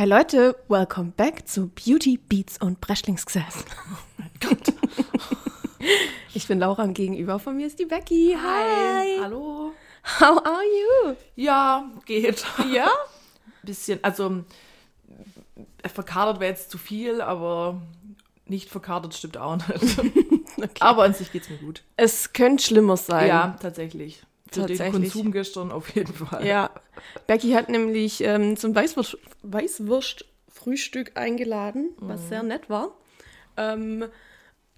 Hi Leute, welcome back zu Beauty, Beats und Breschlingsgesäß. Gott. Ich bin Laura und gegenüber von mir ist die Becky. Hi. Hallo. How are you? Ja, geht. Ja? Bisschen, also verkadert wäre jetzt zu viel, aber nicht verkadert stimmt auch nicht. Okay. Aber an sich geht's mir gut. Es könnte schlimmer sein. Ja, tatsächlich. Für den. Konsum gestern auf jeden Fall. Ja. Becky hat nämlich ähm, zum Weißwurst, Weißwurst-Frühstück eingeladen, was sehr nett war. Ähm,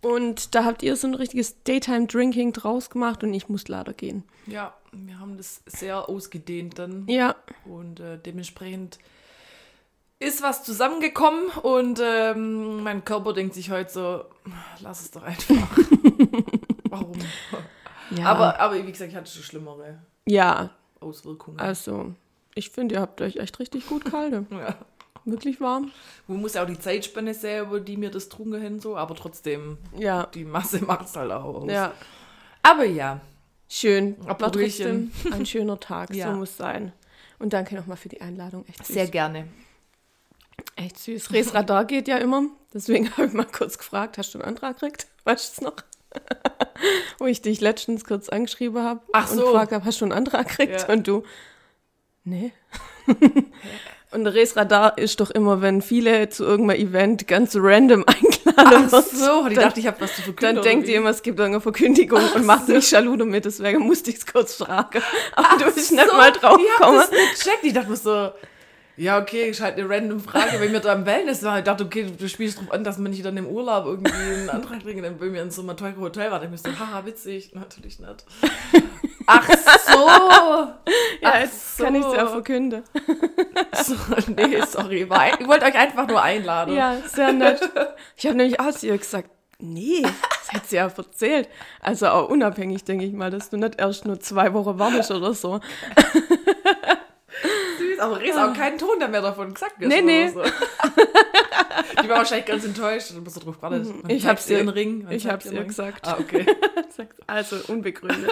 und da habt ihr so ein richtiges Daytime-Drinking draus gemacht und ich muss leider gehen. Ja, wir haben das sehr ausgedehnt dann. Ja, Und äh, dementsprechend ist was zusammengekommen und ähm, mein Körper denkt sich heute so, lass es doch einfach. Warum? Ja. Aber, aber wie gesagt, ich hatte schon schlimmere ja, Auswirkungen. also ich finde, ihr habt euch echt richtig gut gehalten. ja. Wirklich warm. Man muss ja auch die Zeitspanne sehen, über die mir das trunken hin, so, aber trotzdem, Ja, die Masse macht es halt auch aus. ja. Aber ja, Schön. Brötchen. trotzdem ein schöner Tag. Ja. So muss sein. Und danke nochmal für die Einladung. Echt süß. sehr gerne. Echt süß. Resradar geht ja immer. Deswegen habe ich mal kurz gefragt, hast du einen Antrag gekriegt? Weißt du es noch? Wo ich dich letztens kurz angeschrieben habe Ach und so. gefragt habe, hast du einen Antrag gekriegt? Ja. Und du, nee. und Resradar ist doch immer, wenn viele zu irgendeinem Event ganz random eingeladen Ach wird. so, die dann, dachte, ich habe was zu verkünden. dann denkt ihr immer, es gibt irgendeine Verkündigung und macht mich jaloux damit. Deswegen musste ich es kurz fragen. Aber du bist nicht so, mal drauf Ich gekommen. nicht. Ich dachte so, ja, okay, ist halt eine random Frage. Wenn wir da im Wellness waren, ich dachte, okay, du spielst drauf an, dass man nicht dann im Urlaub irgendwie einen Antrag kriegen, dann wenn wir in so einem teuren Hotel waren. Ich mir so, haha, witzig. Natürlich nicht. Ach so. Ja, jetzt kann ich es ja so. verkünden. so. Nee, sorry. Ein- Ich wollte euch einfach nur einladen. Ja, sehr nett. Ich habe nämlich auch zu ihr gesagt, nee, das hat sie ja erzählt. Also auch unabhängig, denke ich mal, dass du nicht erst nur zwei Wochen wartest oder so. Süß, aber Res auch keinen Ton da mehr davon gesagt. Nee, nee. So. Die war wahrscheinlich ganz enttäuscht. Du bist so drauf gewartet. Mhm. Ich hab's ihr- den Ring. Ich hab's ihr Ring? gesagt. Ah, okay. Also unbegründet.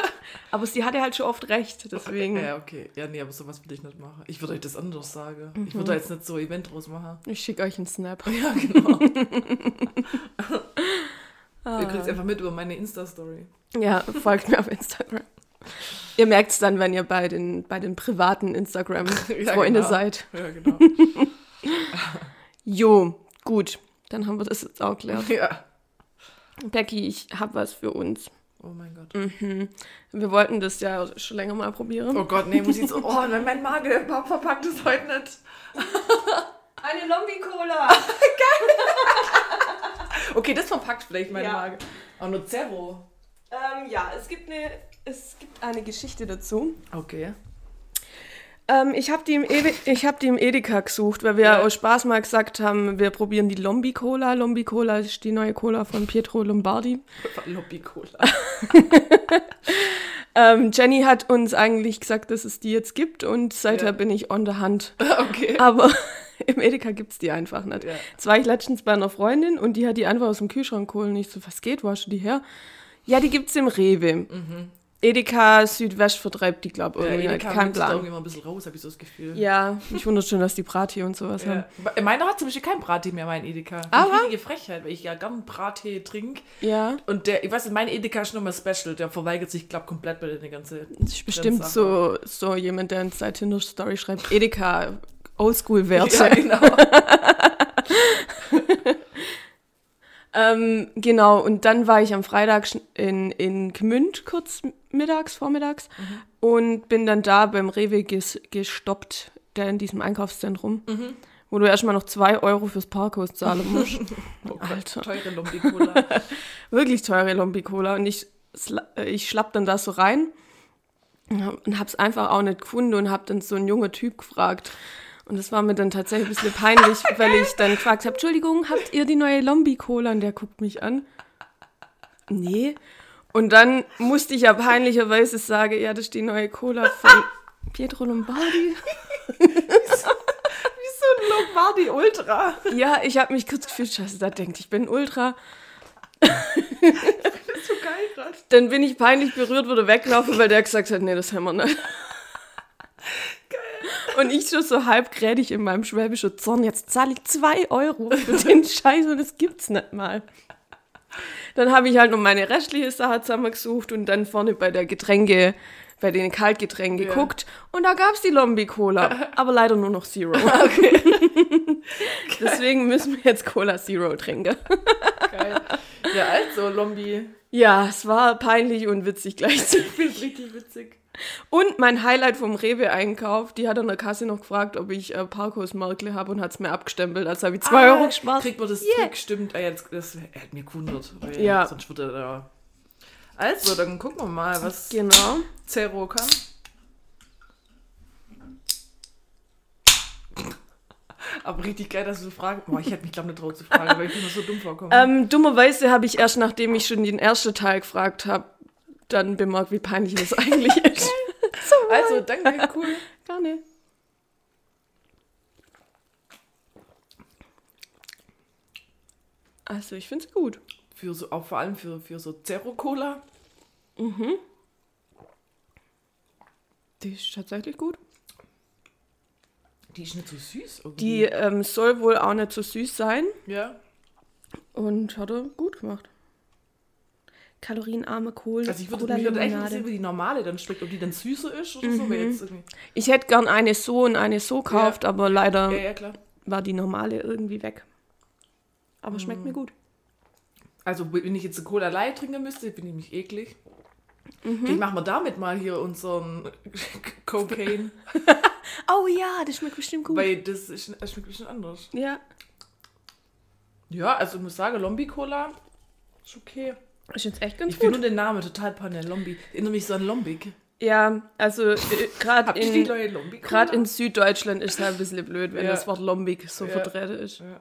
Aber sie hatte halt schon oft recht, deswegen. Ja, okay. Ja, nee, aber sowas würde ich nicht machen. Ich würde euch das anders sagen. Ich Mhm. würde da jetzt nicht so ein Event draus machen. Ich schicke euch einen Snap. Ja, genau. Ah. Ihr kriegt einfach mit über meine Insta-Story. Ja, folgt mir auf Instagram. Ihr merkt es dann, wenn ihr bei den, bei den privaten Instagram-Freunde genau. seid. Ja, genau. Jo, gut. Dann haben wir das jetzt auch geklärt. ja. Becky, ich habe was für uns. Oh mein Gott. Mhm. Wir wollten das ja schon länger mal probieren. Oh Gott, nee, muss ich so. Oh, mein mein Magen, verpackt es heute nicht. Eine Lombi-Cola! Okay, das verpackt vielleicht meine Ja. Magen. Aber nur Zero. ähm, ja, es gibt, eine, es gibt eine Geschichte dazu. Okay. Ähm, ich habe die, im ich hab die im Edeka gesucht, weil wir Ja. aus Spaß mal gesagt haben, wir probieren die Lombi-Cola. Lombi-Cola ist die neue Cola von Pietro Lombardi. Lobby-Cola. Ähm, Jenny hat uns eigentlich gesagt, dass es die jetzt gibt und seither Ja. bin ich on the hand. Okay. Aber im Edeka gibt es die einfach nicht. Ja. Jetzt war ich letztens bei einer Freundin und die hat die einfach aus dem Kühlschrank geholt und ich so, was geht, wo hast du die her? Ja, die gibt's im Rewe. Edeka Südwest vertreibt die, glaube ich. Ja, Edeka. Kein da irgendwie mal ein bisschen raus, habe ich so das Gefühl. Ja, mich wundert schon, dass die Brati und sowas haben. Ja. Meiner hat zum Beispiel kein Brattee mehr, mein Edeka. Aber-? Richtige Frechheit, weil ich ja gern Brattee trinke. Ja, Und der, ich weiß nicht, mein Edeka ist nochmal special. Der verweigert sich, glaube komplett bei der ganze. das ist bestimmt so, so jemand, der in seiner Tinder-Story schreibt, Edeka, Oldschool-Werte. Ja, genau. Ähm, genau, und dann war ich am Freitag in, in Gmünd kurz mittags, vormittags und bin dann da beim Rewe ges gestoppt, der in diesem Einkaufszentrum, wo du erstmal noch zwei Euro fürs Parkhaus zahlen musst. Oh Gott, Alter. teure Lombi-Cola. Wirklich teure Lombi-Cola. Und ich, äh, ich schlapp dann da so rein und hab's einfach auch nicht gefunden und hab dann so einen jungen Typ gefragt. Und das war mir dann tatsächlich ein bisschen peinlich, weil ich dann gefragt habe, Entschuldigung, habt ihr die neue Lombi-Cola? Und der guckt mich an. Nee. Und dann musste ich ja peinlicherweise sagen, ja, das ist die neue Cola von Pietro Lombardi. Wie so ein Lombardi Ultra. Ja, ich habe mich kurz gefühlt, scheiße, da denkt, ich bin Ultra. Das ist so geil gerade. Dann bin ich peinlich berührt, wurde weglaufen, weil der gesagt hat, nee, das haben wir nicht. Und ich schon so halb grädig in meinem schwäbischen Zorn. Jetzt zahle ich zwei Euro für den Scheiß und das gibt's nicht mal. Dann habe ich halt noch meine restliche Sache zusammengesucht und dann vorne bei der Getränke, bei den Kaltgetränken Ja. geguckt. Und da gab's die Lombi-Cola. Aber leider nur noch Zero. Deswegen müssen wir jetzt Cola Zero trinken. Geil. Ja, also, Lombi. Ja, es war peinlich und witzig gleichzeitig. Ich finde richtig witzig. Und mein Highlight vom Rewe-Einkauf, die hat an der Kasse noch gefragt, ob ich äh, Parkhaus-Markle habe und hat es mir abgestempelt. Also habe ich zwei Ah, Euro gespart. Kriegt man das Yeah. zurück, stimmt. Ah, jetzt, das er hat mir gewundert. weil Ja. Sonst würde er da. Also, dann gucken wir mal, was Genau. Zero kann. Aber richtig geil, dass du fragst. Boah, ich hätte mich, glaube nicht traut zu fragen, weil ich mir so dumm vorkomme. Ähm, dummerweise habe ich erst, nachdem ich schon den ersten Teil gefragt habe, dann bemerkt, wie peinlich das eigentlich ist. so, also, danke, cool. nicht. Also, ich finde es gut. Für so, auch vor allem für, für so Zero-Cola. Die ist tatsächlich gut. Die ist nicht so süß irgendwie. Die ähm, soll wohl auch nicht so süß sein. Ja. Und hat er gut gemacht. Kalorienarme Kohl. Also ich würde mich würde echt interessieren, wie die normale dann schmeckt, ob die dann süßer ist oder so. Weil jetzt irgendwie, Ich hätte gern eine so und eine so gekauft, aber leider ja, ja, war die normale irgendwie weg. Aber Mhm. schmeckt mir gut. Also wenn ich jetzt eine Cola Light trinken müsste, bin ich mich eklig. Mhm. Ich mach mal damit mal hier unseren Cocaine, Oh ja, das schmeckt bestimmt gut. weil das, ist, das schmeckt ein bisschen anders. ja, Ja, also ich muss sagen, Lombi Cola ist okay. Ist jetzt echt ganz Ich finde gut. nur den Namen total panne, Lombi. Erinnere mich so an Lombik. Ja, also äh, gerade in, grad in Süddeutschland ist es halt ein bisschen blöd, wenn Ja. das Wort Lombik so Ja. vertreten ist. Ja.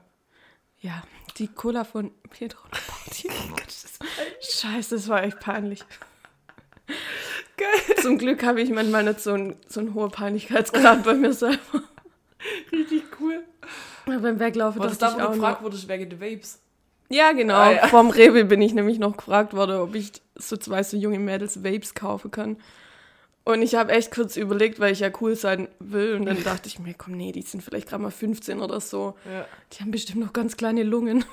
Ja, die Cola von Pietro Lombardi. Oh Scheiße, das war echt peinlich. Geil. Zum Glück habe ich manchmal nicht so einen so einen hohen Peinlichkeitsgrad bei mir selber. Richtig cool. Aber beim Weglaufen dachte da, ich auch du noch. gefragt wurdest, wegen der Vapes? Ja, genau. Ah, ja. Vorm Rewe bin ich nämlich noch gefragt worden, ob ich so zwei so junge Mädels Vapes kaufen kann. Und ich habe echt kurz überlegt, weil ich ja cool sein will. Und dann dachte ich mir, komm, nee, die sind vielleicht gerade mal 15 oder so. Ja. Die haben bestimmt noch ganz kleine Lungen.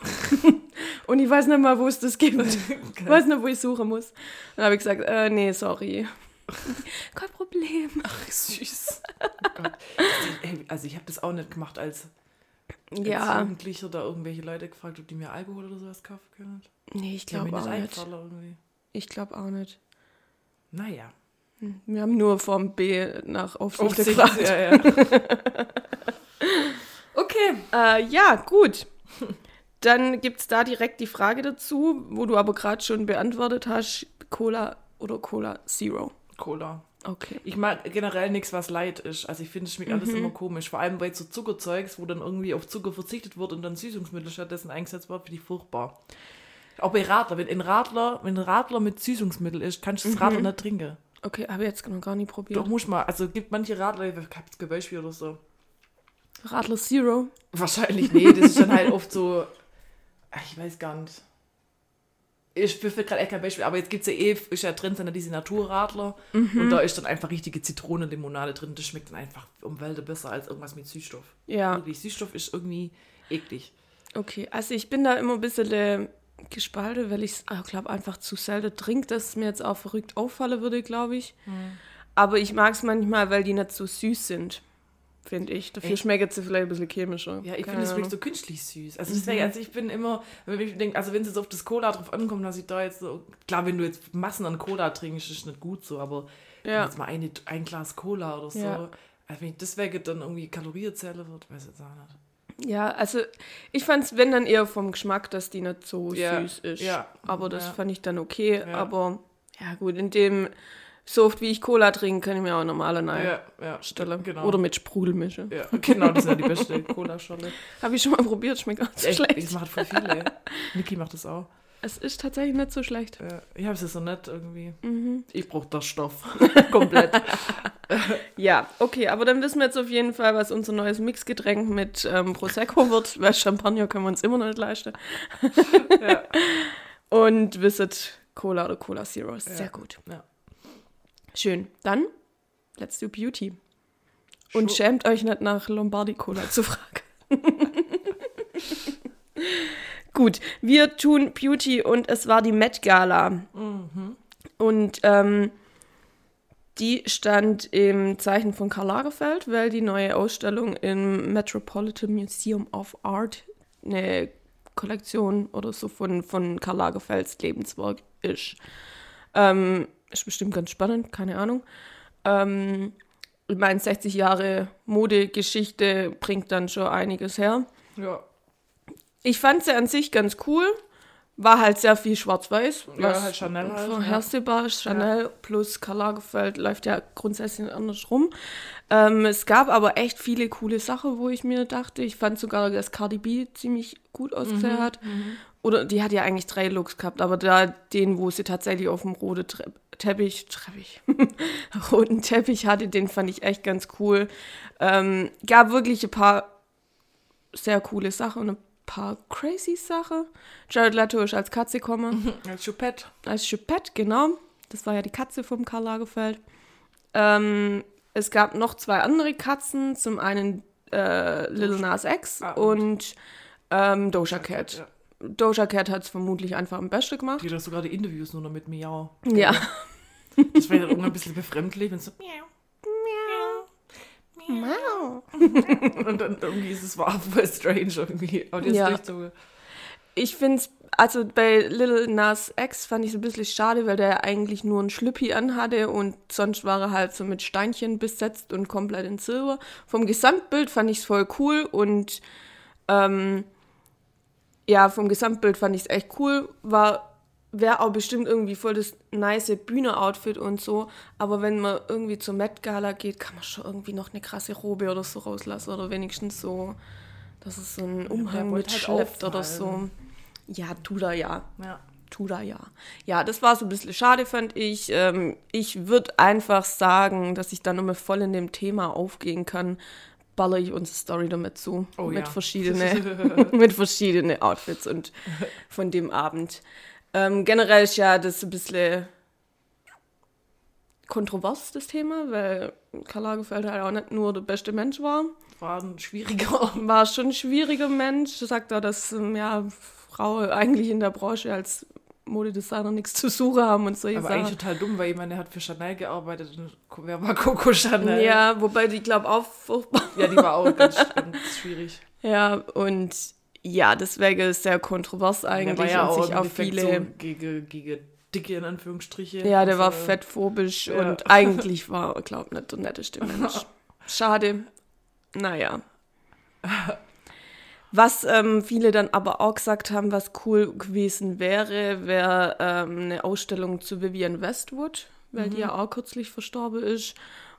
Und ich weiß nicht mal, wo es das gibt. Ich weiß nicht, wo ich suchen muss. Dann habe ich gesagt, äh, nee, sorry. Kein Problem. Ach, süß. Oh Gott. Also, ich habe das auch nicht gemacht als Ja, Jugendlicher oder irgendwelche Leute gefragt, ob die mir Alkohol oder sowas kaufen können. nee, ich glaube auch nicht irgendwie. Ich glaube auch nicht. Naja. Wir haben nur vom B nach Aufsicht Aufsicht, gefragt. ja, ja. okay. Äh, ja, gut. Dann gibt es da direkt die Frage dazu, wo du aber gerade schon beantwortet hast: Cola oder Cola Zero. Cola. Okay. Ich mag generell nichts, was light ist. Also ich finde, es schmeckt alles Mhm. immer komisch. Vor allem bei so Zuckerzeugs, wo dann irgendwie auf Zucker verzichtet wird und dann Süßungsmittel stattdessen eingesetzt wird, finde ich furchtbar. Auch bei Radler. Wenn ein Radler, wenn ein Radler mit Süßungsmittel ist, kannst du das Radler nicht trinken. Okay, habe ich jetzt noch gar nicht probiert. Doch, muss mal. Also es gibt manche Radler, ich habe jetzt Beispiel oder so. Radler Zero. Wahrscheinlich, nee, das ist dann halt oft so, ich weiß gar nicht. Ich will gerade echt kein Beispiel, aber jetzt gibt es ja eh, ist ja drin, sind ja diese Naturradler und da ist dann einfach richtige Zitronenlimonade drin. Das schmeckt dann einfach um Welten besser als irgendwas mit Süßstoff. Ja, Wirklich, Süßstoff ist irgendwie eklig. okay. Also ich bin da immer ein bisschen äh, gespalten, weil ich es, glaube einfach zu selten trinke, dass es mir jetzt auch verrückt auffallen würde, glaube ich. Aber ich mag es manchmal, weil die nicht so süß sind, finde ich. Dafür schmeckt sie vielleicht ein bisschen chemischer. Ja, ich finde, es Ahnung. so künstlich süß. Also, deswegen, also ich bin immer, wenn ich denke, also wenn es jetzt auf das Cola drauf ankommt, dass ich da jetzt so, klar, wenn du jetzt Massen an Cola trinkst, ist es nicht gut so, aber Ja. jetzt mal eine, ein Glas Cola oder so, Ja. also wenn ich deswegen dann irgendwie Kalorienzähler wird, weiß ich jetzt auch nicht. Ja, also ich fand es, wenn dann eher vom Geschmack, dass die nicht so Ja, süß ist. ja, Aber das fand ich dann okay. Aber ja gut, in dem, so oft wie ich Cola trinke, kann ich mir auch normale Nein Ja, ja, stellen. genau. Oder mit Sprudel mischen. Ja, genau, das ist ja die beste Cola-Scholle. Habe ich schon mal probiert, schmeckt auch nicht so Echt, schlecht. Das macht voll viele. Niki macht das auch. Es ist tatsächlich nicht so schlecht. Ja, ich habe es so nett irgendwie. Mhm. Ich brauche das Stoff. Komplett. Ja, okay, aber dann wissen wir jetzt auf jeden Fall, was unser neues Mixgetränk mit ähm, Prosecco wird, weil Champagner können wir uns immer noch nicht leisten. ja. Und wisset Cola oder Cola Zero. Ist Ja. Sehr gut. Ja. Schön. Dann, let's do beauty. Und Schu- schämt euch nicht nach Lombardi Cola zu fragen. Gut, wir tun Beauty und es war die Met Gala. Und ähm, die stand im Zeichen von Karl Lagerfeld, weil die neue Ausstellung im Metropolitan Museum of Art eine Kollektion oder so von, von Karl Lagerfelds Lebenswerk ist. Ähm, ist bestimmt ganz spannend, keine Ahnung. Ähm, ich meine, 60 Jahre Modegeschichte bringt dann schon einiges her. Ja. Ich fand sie an sich ganz cool. War halt sehr viel schwarz-weiß. Ja, halt Chanel halt, Vorhersehbar ist. Chanel plus Karl Lagerfeld läuft ja grundsätzlich anders rum. Ähm, es gab aber echt viele coole Sachen, wo ich mir dachte, ich fand sogar, dass Cardi B ziemlich gut ausgesehen hat. Oder die hat ja eigentlich drei Looks gehabt, aber da den, wo sie tatsächlich auf dem roten Tre Teppich, Teppich, roten Teppich hatte, den fand ich echt ganz cool. Ähm, gab wirklich ein paar sehr coole Sachen und ein paar crazy Sachen. Jared Leto ist als Katze gekommen. Als Choupette. Als Choupette, genau. Das war ja die Katze vom Karl Lagerfeld. Ähm, es gab noch zwei andere Katzen. Zum einen äh, Lil Nas X Ah, und- und ähm, Doja Cat. Ja. Doja Cat hat es vermutlich einfach am besten gemacht. Die hat sogar die Interviews nur noch mit Miau. Ja. Das ja dann irgendwann ein bisschen befremdlich, wenn es so Miau. Und dann irgendwie ist es war voll strange irgendwie. Aber die ist Ja. so. Ich finde es, also bei Lil Nas X fand ich es ein bisschen schade, weil der eigentlich nur ein Schlüppi anhatte und sonst war er halt so mit Steinchen besetzt und komplett in Silber. Vom Gesamtbild fand ich es voll cool und ähm, ja, vom Gesamtbild fand ich es echt cool. War wäre auch bestimmt irgendwie voll das nice Bühne-Outfit und so. Aber wenn man irgendwie zur Met Gala geht, kann man schon irgendwie noch eine krasse Robe oder so rauslassen. Oder wenigstens so, dass es so einen Umhang wollte mit halt schleppt oder so. Ja, tut er ja. Ja. Tut er ja. Ja, das war so ein bisschen schade, fand ich. Ähm, ich würde einfach sagen, dass ich dann nochmal voll in dem Thema aufgehen kann, baller ich unsere Story damit zu. Oh mit ja. verschiedene, mit verschiedene Outfits und von dem Abend. Ähm, generell ist ja das ein bisschen kontrovers, das Thema, weil Karl Lagerfeld halt auch nicht nur der beste Mensch war. War ein schwieriger. War schon ein schwieriger Mensch. Sagt er, dass ähm, ja, Frauen eigentlich in der Branche als Modedesigner nichts zu suchen haben und so. Aber eigentlich total dumm, weil ich meine, er hat für Chanel gearbeitet und wer war Coco Chanel? Ja, wobei die, glaube auch furchtbar. Ja, die war auch ganz, ganz schwierig. Ja, und ja, deswegen ist sehr kontrovers Der eigentlich war ja und auch sich auch viele. so gegen, gegen Dicke in Anführungsstriche. ja, der war fettphobisch ja. und eigentlich war, glaube nicht der netteste Mensch. Schade. Naja. Was ähm, viele dann aber auch gesagt haben, was cool gewesen wäre, wäre ähm, eine Ausstellung zu Vivian Westwood, weil die ja auch kürzlich verstorben ist.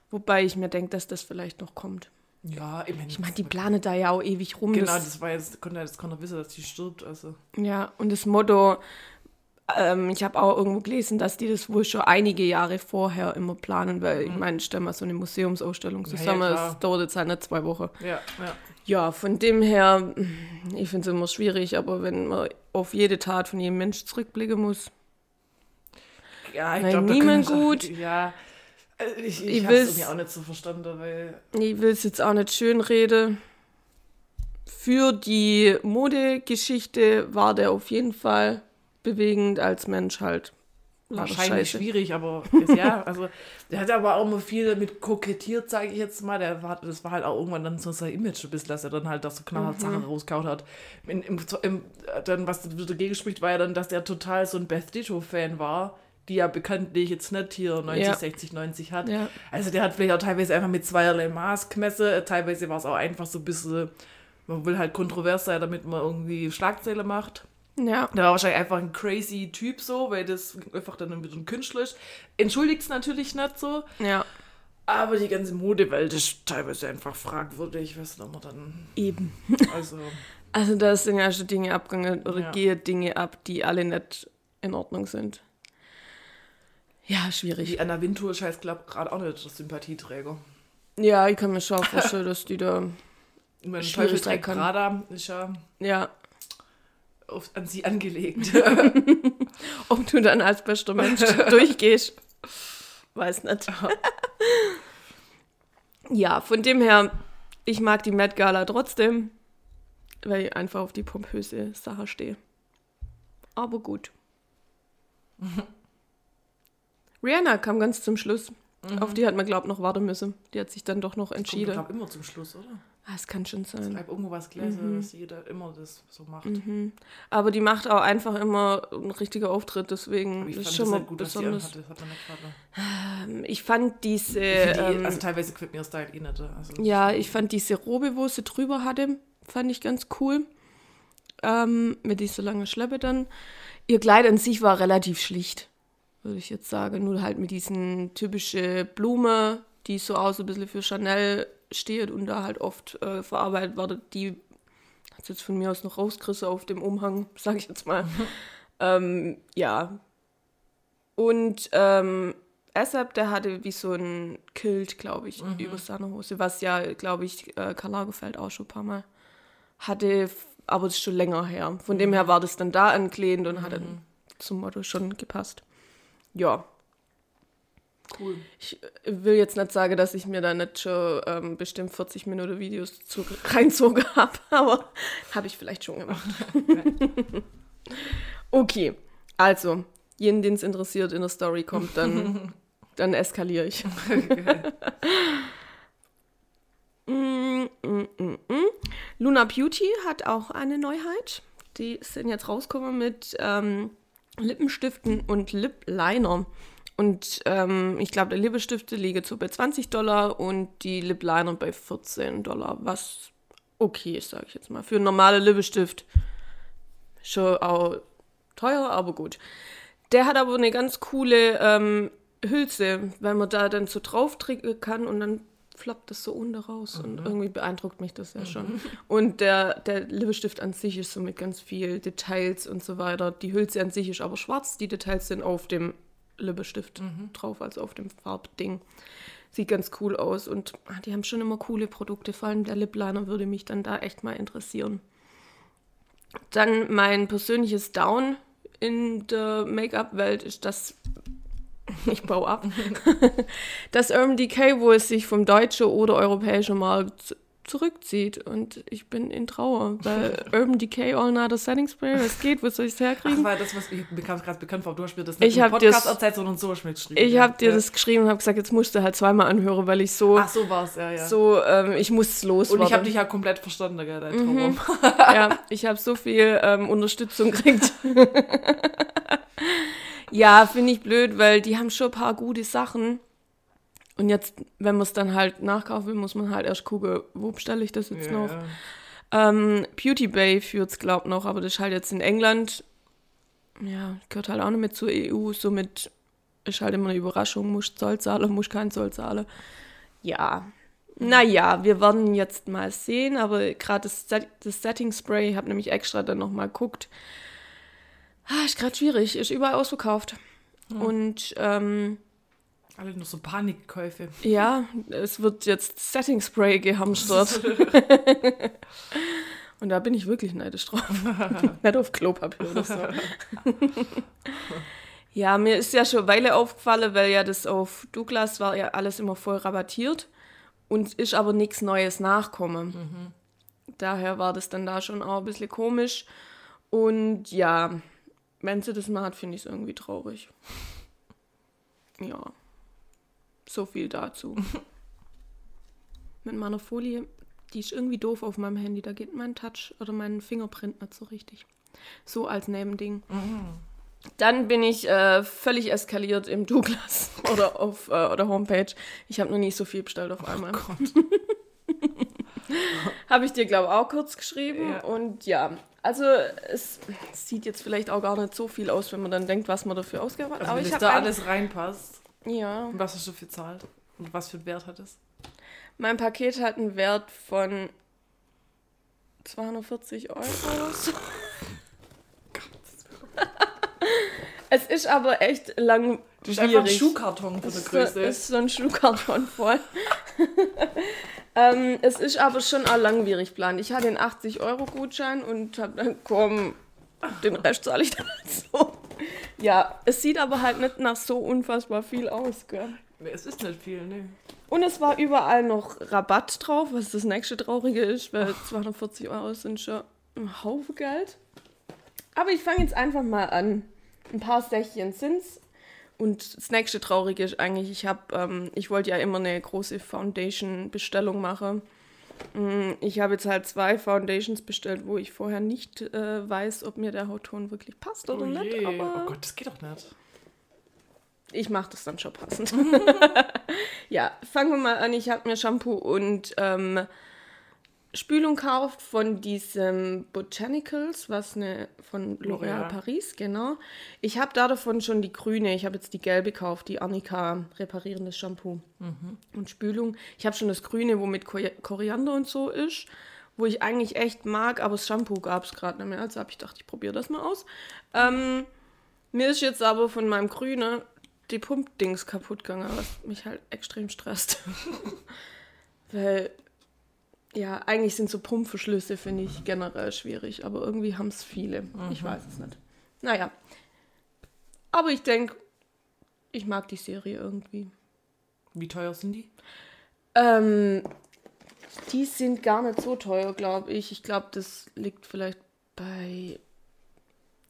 Wobei ich mir denke, dass das vielleicht noch kommt. Ja, ich meine, Ich meine, die planet da ja auch ewig rum. Genau, das, das war jetzt, konnte keiner wissen, dass die stirbt. Also. Ja, und das Motto, ähm, ich habe auch irgendwo gelesen, dass die das wohl schon einige Jahre vorher immer planen, weil ich meine, stell mal so eine Museumsausstellung Mhm. Ja, ja, zusammen, es dauert jetzt halt nicht zwei Wochen. Ja, ja. Ja, von dem her, ich finde es immer schwierig, aber wenn man auf jede Tat von jedem Mensch zurückblicken muss, Ja, ich glaube, niemand gut. Ja. äh, Ich, Ich ich habe es auch nicht so verstanden, weil ich will es jetzt auch nicht schönreden. Für die Modegeschichte war der auf jeden Fall bewegend als Mensch halt. Wahrscheinlich schwierig, aber ja, also der hat aber auch immer viel damit kokettiert, sage ich jetzt mal. Der war, das war halt auch irgendwann dann so sein Image ein bisschen, dass er dann halt das so knallhart Mhm. Sachen rauskaut hat. In, im, im, dann, was dagegen spricht, war ja dann, dass der total so ein Beth Ditto-Fan war, die ja bekanntlich jetzt nicht hier 90, Ja. 60, 90 hat. Ja. Also der hat vielleicht auch teilweise einfach mit zweierlei Maß gemessen. Teilweise war es auch einfach so ein bisschen, man will halt kontrovers sein, damit man irgendwie Schlagzeile macht. Ja, Der war wahrscheinlich einfach ein crazy Typ so, weil das einfach dann wieder ein Künstler ist. Entschuldigt es natürlich nicht so, ja, aber die ganze Modewelt ist teilweise einfach fragwürdig, was man dann, eben. also, Also da sind ja schon Dinge abgegangen oder Ja. gehen Dinge ab, die alle nicht in Ordnung sind. Ja, schwierig. die Anna Wintour ist halt gerade auch nicht der Sympathieträger. Ja, ich kann mir schon vorstellen, dass die da, Ich meine, Schwierig Teufel sein trägt kann. Prada ist ja ja, auf, an sie angelegt. ob du dann als bester Mensch durchgehst, weiß nicht. Ja, von dem her, ich mag die Met Gala trotzdem, weil ich einfach auf die pompöse Sache stehe. Aber gut. Rihanna kam ganz zum Schluss. Auf die hat man, glaube ich, noch warten müssen. Die hat sich dann doch noch entschieden. glaube immer zum Schluss, oder? Ah, es kann schon sein. habe irgendwo was gelesen, dass jeder immer das so macht. Mhm. Aber die macht auch einfach immer einen richtigen Auftritt, deswegen Aber ich ist fand schon das mal halt gut, dass sie besonders. anhatte. Das hat gerade. Ich fand diese, Ich die- ähm, also teilweise gefällt mir Style eh nicht. Also ja, ich fand diese Robe, wo sie drüber hatte, fand ich ganz cool. Ähm, mit dieser langen Schleppe dann. Ihr Kleid an sich war relativ schlicht, würde ich jetzt sagen. Nur halt mit diesen typischen Blume, die so aus ein bisschen für Chanel steht und da halt oft äh, verarbeitet wurde. Die hat jetzt von mir aus noch rausgerissen auf dem Umhang, sage ich jetzt mal. ähm, ja. Und ähm, Asap, der hatte wie so ein Kilt, glaube ich, über seine Hose, was ja, glaube ich, äh, Karl Lagerfeld auch schon ein paar Mal hatte, aber das ist schon länger her. Von dem her war das dann da angelehnt und hat dann zum Motto schon gepasst. Ja, cool. ich äh, will jetzt nicht sagen, dass ich mir da nicht schon ähm, bestimmt 40 Minuten Videos zu, reinzogen habe, aber habe ich vielleicht schon gemacht. okay, also, jeden, den es interessiert, in der Story kommt, dann, dann eskaliere ich. Mm, mm, mm, mm. Luna Beauty hat auch eine Neuheit. Die sind jetzt rausgekommen mit ähm, Lippenstiften und Lip Liner. Und ähm, ich glaube, der Lippenstifte liegen so bei 20 Dollar und die Lip Liner bei 14 Dollar, was okay ist, sage ich jetzt mal. Für einen normalen Lippenstift schon auch teuer, aber gut. Der hat aber eine ganz coole ähm, Hülse, weil man da dann so drauf drücken kann und dann flappt das so unten raus. Und irgendwie beeindruckt mich das ja schon. Und der, der Lippenstift an sich ist so mit ganz viel Details und so weiter. Die Hülse an sich ist aber schwarz, die Details sind auf dem Lippenstift drauf, also auf dem Farbding. Sieht ganz cool aus und ah, die haben schon immer coole Produkte. Vor allem der Lip Liner würde mich dann da echt mal interessieren. Dann mein persönliches Down in der Make-up-Welt ist das, ich baue ab, das Urban Decay, wo es sich vom deutschen oder europäischen Markt zurückzieht. Und ich bin in Trauer, weil Urban Decay All Nighter Setting Spray, was geht, wo soll ich es Ach, herkriegen? war das, was ich mir kam gerade bekannt vor, du hast mir das Ich im Podcast dir's- erzählt, sondern so hast mir geschrieben. Ich ja. habe dir ja. das geschrieben und habe gesagt, jetzt musst du halt zweimal anhören, weil ich so, Ach, so war es, ja, ja. so ähm, ich muss es Und loswerden. ich habe dich ja komplett verstanden, gell, dein Mhm. Traum. ja, ich habe so viel ähm, Unterstützung gekriegt. ja, finde ich blöd, weil die haben schon ein paar gute Sachen. Und jetzt, wenn man es dann halt nachkaufen will, muss man halt erst gucken, wo bestelle ich das jetzt Ja, noch. ja. Ähm, Beauty Bay führt es, glaub noch, aber das ist halt jetzt in England. Ja, gehört halt auch nicht mit zur EU. Somit ist halt immer eine Überraschung. Muss Zoll zahlen, muss kein Zoll zahlen. Ja. Naja, wir werden jetzt mal sehen, aber gerade das, Set das Setting Spray, ich habe nämlich extra dann nochmal geguckt. Ah, ist gerade schwierig, ist überall ausverkauft. Und ähm, Alle nur so Panikkäufe. ja, es wird jetzt Setting Spray gehamstert. Und da bin ich wirklich neidisch drauf. Nicht auf Klopapier oder so. ja, mir ist ja schon eine Weile aufgefallen, weil ja das auf Douglas war ja alles immer voll rabattiert und ist aber nichts Neues nachkommen. Daher war das dann da schon auch ein bisschen komisch. Und ja, wenn sie das mal hat, finde ich es irgendwie traurig. Ja. So viel dazu. Mit meiner Folie, die ist irgendwie doof auf meinem Handy. Da geht mein Touch oder mein Fingerprint nicht so richtig. So als Nebending. Dann bin ich äh, völlig eskaliert im Douglas oder auf äh, oder Homepage. Ich habe noch nie so viel bestellt auf einmal. habe ich dir, glaube ich, auch kurz geschrieben. Ja. Und ja, also es sieht jetzt vielleicht auch gar nicht so viel aus, wenn man dann denkt, was man dafür ausgegeben hat. Also, Aber wenn ich da alles reinpasst. Ja. Und was hast du für zahlt? Und was für einen Wert hat es? Mein Paket hat einen Wert von 240 Euro oder so. es ist aber echt langwierig. Das ist einfach ein Schuhkarton Es ist Größe. So, ist so ein Schuhkarton voll. ähm, es ist aber schon auch langwierig plan. Ich hatte einen 80-Euro-Gutschein und habe dann, komm, den Rest zahle ich dann halt so. Ja, es sieht aber halt nicht nach so unfassbar viel aus, gell? Nee, Es ist nicht viel, ne? Und es war überall noch Rabatt drauf, was das nächste Traurige ist, weil 240 Euro sind schon ein Haufen Geld. Aber ich fange jetzt einfach mal an. Ein paar Sächchen sind's. Und das nächste Traurige ist eigentlich, ich habe, ähm, ich wollte ja immer eine große Foundation-Bestellung machen. Mm, Ich habe jetzt halt zwei Foundations bestellt, wo ich vorher nicht äh, weiß, ob mir der Hautton wirklich passt oder oh nicht. Aber Oh Gott, das geht doch nicht. ich mache das dann schon passend. ja, fangen wir mal an. Ich habe mir Shampoo und ähm, Spülung gekauft von diesem Botanicals, was eine von L'Oréal. Paris, genau. Ich habe da davon schon die grüne, ich habe jetzt die gelbe gekauft, die Annika reparierendes Shampoo und Spülung. Ich habe schon das grüne, wo mit Kor- Koriander und so ist, wo ich eigentlich echt mag, aber das Shampoo gab es gerade nicht mehr. Also habe ich gedacht, ich probiere das mal aus. Ähm, mir ist jetzt aber von meinem Grüne die Pumpdings kaputt gegangen, was mich halt extrem stresst. Weil, ja, eigentlich sind so Pumpverschlüsse, finde ich, generell schwierig, aber irgendwie haben es viele. Ich weiß es nicht. Naja. Aber ich denke, ich mag die Serie irgendwie. Wie teuer sind die? Ähm, die sind gar nicht so teuer, glaube ich. Ich glaube, das liegt vielleicht bei.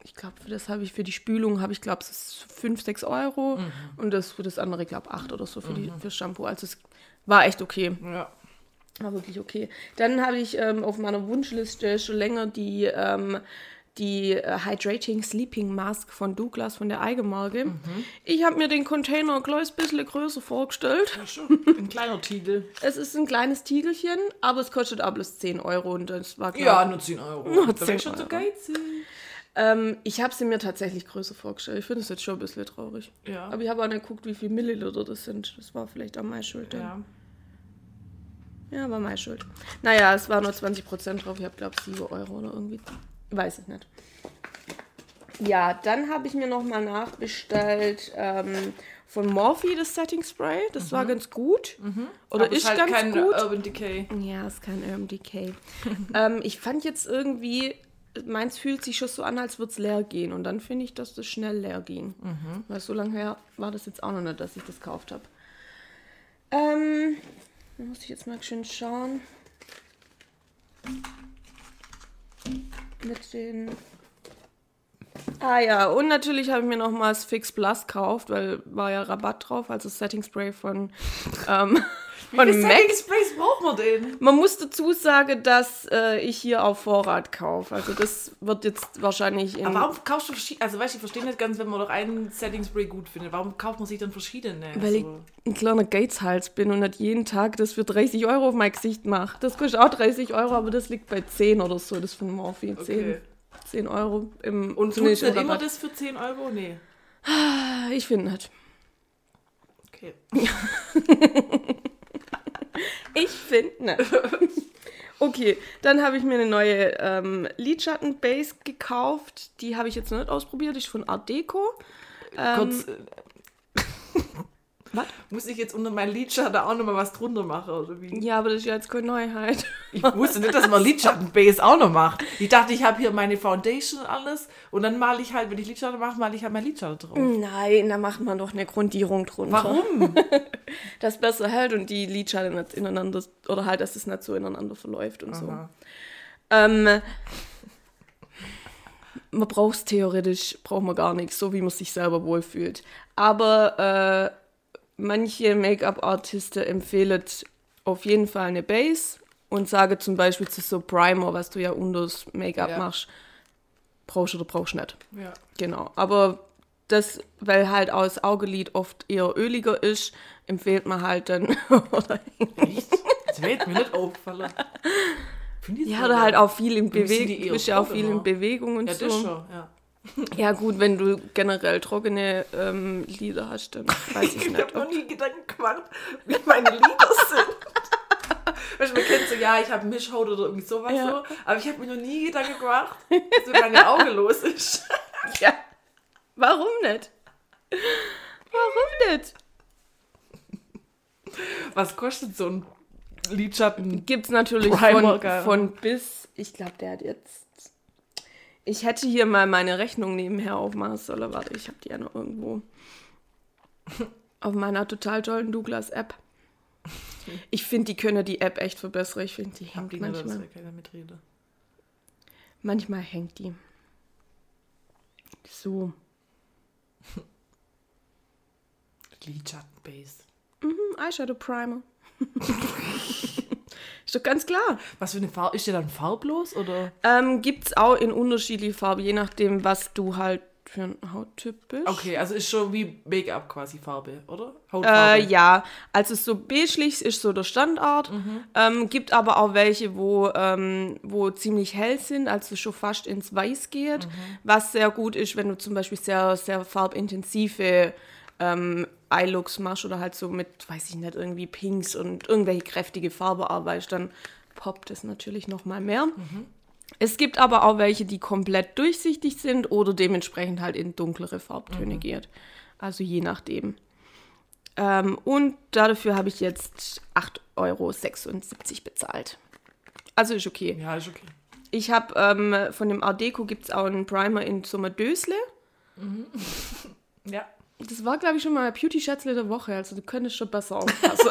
Ich glaube, für das habe ich für die Spülung habe ich glaube es ist 5, 6 Euro und das für das andere glaube 8 oder so für die für Shampoo. Also es war echt okay. Ja. War wirklich okay. Dann habe ich ähm, auf meiner Wunschliste schon länger die, ähm, die äh, Hydrating Sleeping Mask von Douglas von der Eigenmarke. Ich habe mir den Container ein kleines bisschen größer vorgestellt. ja schon. Ein kleiner Tiegel. Es ist ein kleines Tiegelchen, aber es kostet auch bloß 10 Euro und das war Ja, klar. nur 10 Euro. Nur da wäre 10 ich schon so Euro. geizig. Ähm, ich habe sie mir tatsächlich größer vorgestellt. Ich finde es jetzt schon ein bisschen traurig. Ja. Aber ich habe auch nicht geguckt, wie viel Milliliter das sind. Das war vielleicht auch meine Schuld. ja. Ja, war meine Schuld. Naja, es war nur 20% drauf. Ich habe, glaube ich, 7 Euro oder irgendwie. Weiß ich nicht. Ja, dann habe ich mir nochmal nachbestellt ähm, von Morphe das Setting Spray. Das war ganz gut. Oder Aber ist halt ganz kein gut. Urban Decay. Ja, ist kein Urban Decay. ähm, ich fand jetzt irgendwie, meins fühlt sich schon so an, als würde es leer gehen. Und dann finde ich, dass das schnell leer ging. Weil so lange her war das jetzt auch noch nicht, dass ich das gekauft habe. Ähm, da muss ich jetzt mal schön schauen. Mit den. Ah ja, und natürlich habe ich mir nochmals Fix Plus gekauft, weil war ja Rabatt drauf, also Setting Spray von, ähm, von Wie Sprays braucht man denn? Man muss dazu sagen, dass äh, ich hier auf Vorrat kaufe. Also das wird jetzt wahrscheinlich in... Aber warum kaufst du verschiedene? Also, weißt du, ich verstehe nicht ganz, wenn man doch einen Setting Spray gut findet. Warum kauft man sich dann verschiedene? weil ich so? ein kleiner Gateshals bin und nicht jeden Tag das für 30 Euro auf mein Gesicht mache. Das kostet auch 30 Euro, aber das liegt bei 10 oder so. Das von Morphe. 10, Okay. 10 Euro im Und zumindest tut im nicht immer das für 10 Euro? Nee. Ich finde nicht. Okay. Ich finde nicht. Okay, dann habe ich mir eine neue ähm, Lidschatten-Base gekauft. Die habe ich jetzt noch nicht ausprobiert. Die ist von Art Deco. Kurz. Was? Muss ich jetzt unter meinen Lidschatten auch nochmal was drunter machen, oder wie? Ja, aber das ist ja jetzt keine Neuheit. Ich wusste nicht, dass man Lidschattenbase auch noch macht. Ich dachte, ich habe hier meine Foundation und alles und dann male ich halt, wenn ich Lidschatten mache, male ich halt mein Lidschatten drauf. Nein, da macht man doch eine Grundierung drunter. Warum? Das besser hält und die Lidschatten nicht ineinander, oder halt, dass es nicht so ineinander verläuft und so. Aha. Ähm, man braucht es theoretisch, braucht man gar nichts, so wie man sich selber wohlfühlt. Aber äh, manche Make-up-Artisten empfehlen auf jeden Fall eine Base und sagen zum Beispiel zu so Primer, was du ja unter das Make-up Ja. machst, brauchst du oder brauchst du nicht. Ja. Genau, aber das, weil halt auch das Augelid oft eher öliger ist, empfiehlt man halt dann, Echt? Das wäre mir nicht ich ja, oder halt auch viel in Bewegung, eher bist ja auch viel in. Bewegung und Ja, das so. schon, ja. Ja gut, wenn du generell trockene ähm, Lieder hast, dann weiß ich Ich nicht. habe noch nie Gedanken gemacht, wie meine Lieder sind. Weißt du, man kennt so, ja, ich habe Mischhaut oder irgendwie sowas Ja. so, aber ich habe mir noch nie Gedanken gemacht, dass so meine Auge los ist. Ja. Warum nicht? Warum nicht? Was kostet so ein Lidschatten? Gibt's natürlich Primer, von, von bis, ich glaube, der hat jetzt. Ich hätte hier mal meine Rechnung nebenher aufmachen sollen. Warte, ich habe die ja noch irgendwo. Auf meiner total tollen Douglas-App. Ich finde, die können die App echt verbessern. Ich finde, die hängt die manchmal. dass ich keiner mitrede. Manchmal hängt die. So. Lidschattenbase. Hm, Eyeshadow Primer. Doch ganz klar. Was für eine Farbe? Ist der dann farblos oder? Ähm, gibt's auch in unterschiedliche Farben, je nachdem, was du halt für ein Hauttyp bist. Okay, also ist schon wie Make-up quasi Farbe, oder? Äh, Hautfarbe. ja, also so beigelig ist so der Standard. Ähm, gibt aber auch welche, wo, ähm, wo ziemlich hell sind, also schon fast ins Weiß geht. Was sehr gut ist, wenn du zum Beispiel sehr, sehr farbintensive ähm, Eye-Looks machst oder halt so mit, weiß ich nicht, irgendwie Pinks und irgendwelche kräftige Farbe arbeitest, dann poppt es natürlich noch mal mehr. Es gibt aber auch welche, die komplett durchsichtig sind oder dementsprechend halt in dunklere Farbtöne geht. Also je nachdem. Ähm, und dafür habe ich jetzt 8,76 Euro bezahlt. Also ist okay. Ja, ist okay. Ich habe ähm, von dem Ardeco gibt es auch einen Primer in so einer Dösle. Ja. Das war, glaube ich, schon mal Beauty-Schätzle der Woche. Also du könntest schon besser aufpassen.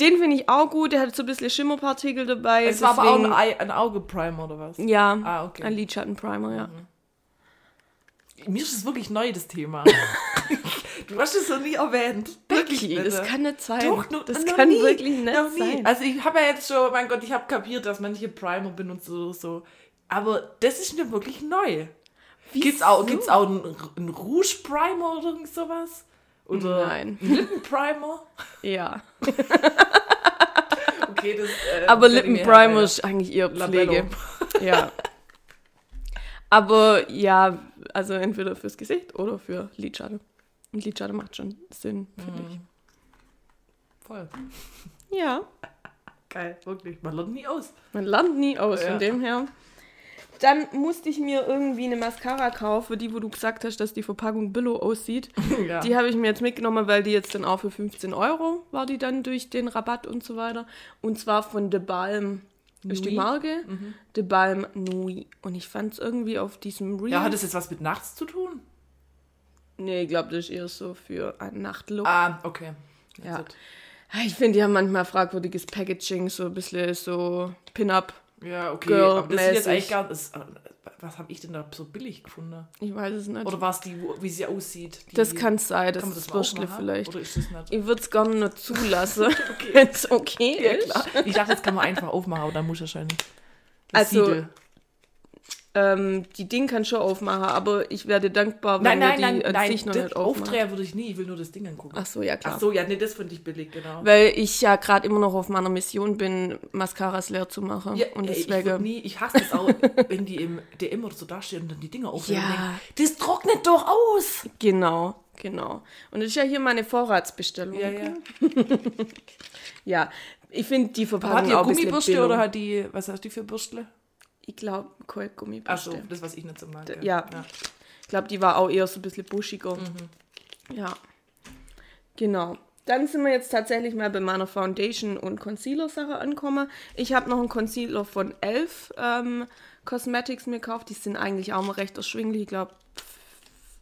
Den finde ich auch gut. Der hat so ein bisschen Schimmerpartikel dabei. Es war aber auch ein, Eye- ein Auge-Primer oder was? Ja, Ah, okay. ein Lidschatten-Primer, ja. Mir ist das wirklich neu, das Thema. du hast es noch nie erwähnt. Becky, nicht, das ne? kann nicht sein. Doch, noch, das noch kann nie, wirklich nicht noch nie. sein. Also ich habe ja jetzt schon, mein Gott, ich habe kapiert, dass manche Primer benutzt oder so. Aber das ist mir wirklich neu. Gibt's auch, gibt's auch einen, einen Rouge Primer oder irgend sowas? Oder Nein. einen Lippen Primer? Ja. Okay, das. Äh, Aber Lippenprimer ist eigentlich eher Labello. Pflege. Ja. Aber ja, also entweder fürs Gesicht oder für Lidschatten. Und Lidschatten macht schon Sinn, finde. Voll. ich. Ja, Geil, wirklich. Man lernt nie aus. man lernt nie aus, Ja. von dem her. Dann musste ich mir irgendwie eine Mascara kaufen, die, wo du gesagt hast, dass die Verpackung Billo aussieht. ja. Die habe ich mir jetzt mitgenommen, weil die jetzt dann auch für 15 Euro war die dann durch den Rabatt und so weiter. Und zwar von The Balm. Ist die Nui? Marke? The Balm Nui. Und ich fand es irgendwie auf diesem Reel. ja, hat das jetzt was mit nachts zu tun? Nee, ich glaube, das ist eher so für einen Nachtlook. Ah, okay. Ja. Jetzt- Ich finde, die haben manchmal fragwürdiges Packaging, so ein bisschen so Pin-Up. Ja, okay. Girl aber das ist jetzt eigentlich gar das, Was habe ich denn da so billig gefunden? Ich weiß es nicht. Oder war es die, wie sie aussieht? Die, das kann sein, das kann ist das Würstle vielleicht. Oder ist das nicht? Ich würde es gerne nicht zulassen, wenn es okay Ja, ist. klar. Ich dachte, das kann man einfach aufmachen, aber dann muss wahrscheinlich. Das Also, Siegel. Ähm, die Ding kann schon aufmachen, aber ich werde dankbar, wenn Nein, nein, wir die nein, sich noch nicht aufmachen. Aufdreher würde ich nie, ich will nur das Ding angucken. Ach so, ja klar. Ach so, ja, nee, das finde ich billig, genau. Weil ich ja gerade immer noch auf meiner Mission bin, Mascaras leer zu machen. Ja, und ey, ich, deswegen. nie, ich hasse das auch, wenn die im DM oder so dastehen und dann die Dinger aufnehmen. Ja. Das trocknet doch aus! Genau, genau. Und das ist ja hier meine Vorratsbestellung. Ja, ja. Ja, ich finde die Aber hat Verpackung die auch Gummibürste oder hat die, was hast du für Bürstle? Ich glaube, Achso, Goldgummibürste. das, was ich nicht so mag. Ja. Ich glaube, die war auch eher so ein bisschen buschiger. Mhm. Ja. Genau. Dann sind wir jetzt tatsächlich mal bei meiner Foundation- und Concealer-Sache angekommen. Ich habe noch einen Concealer von Elf ähm, Cosmetics mir gekauft. Die sind eigentlich auch mal recht erschwinglich. Ich glaube,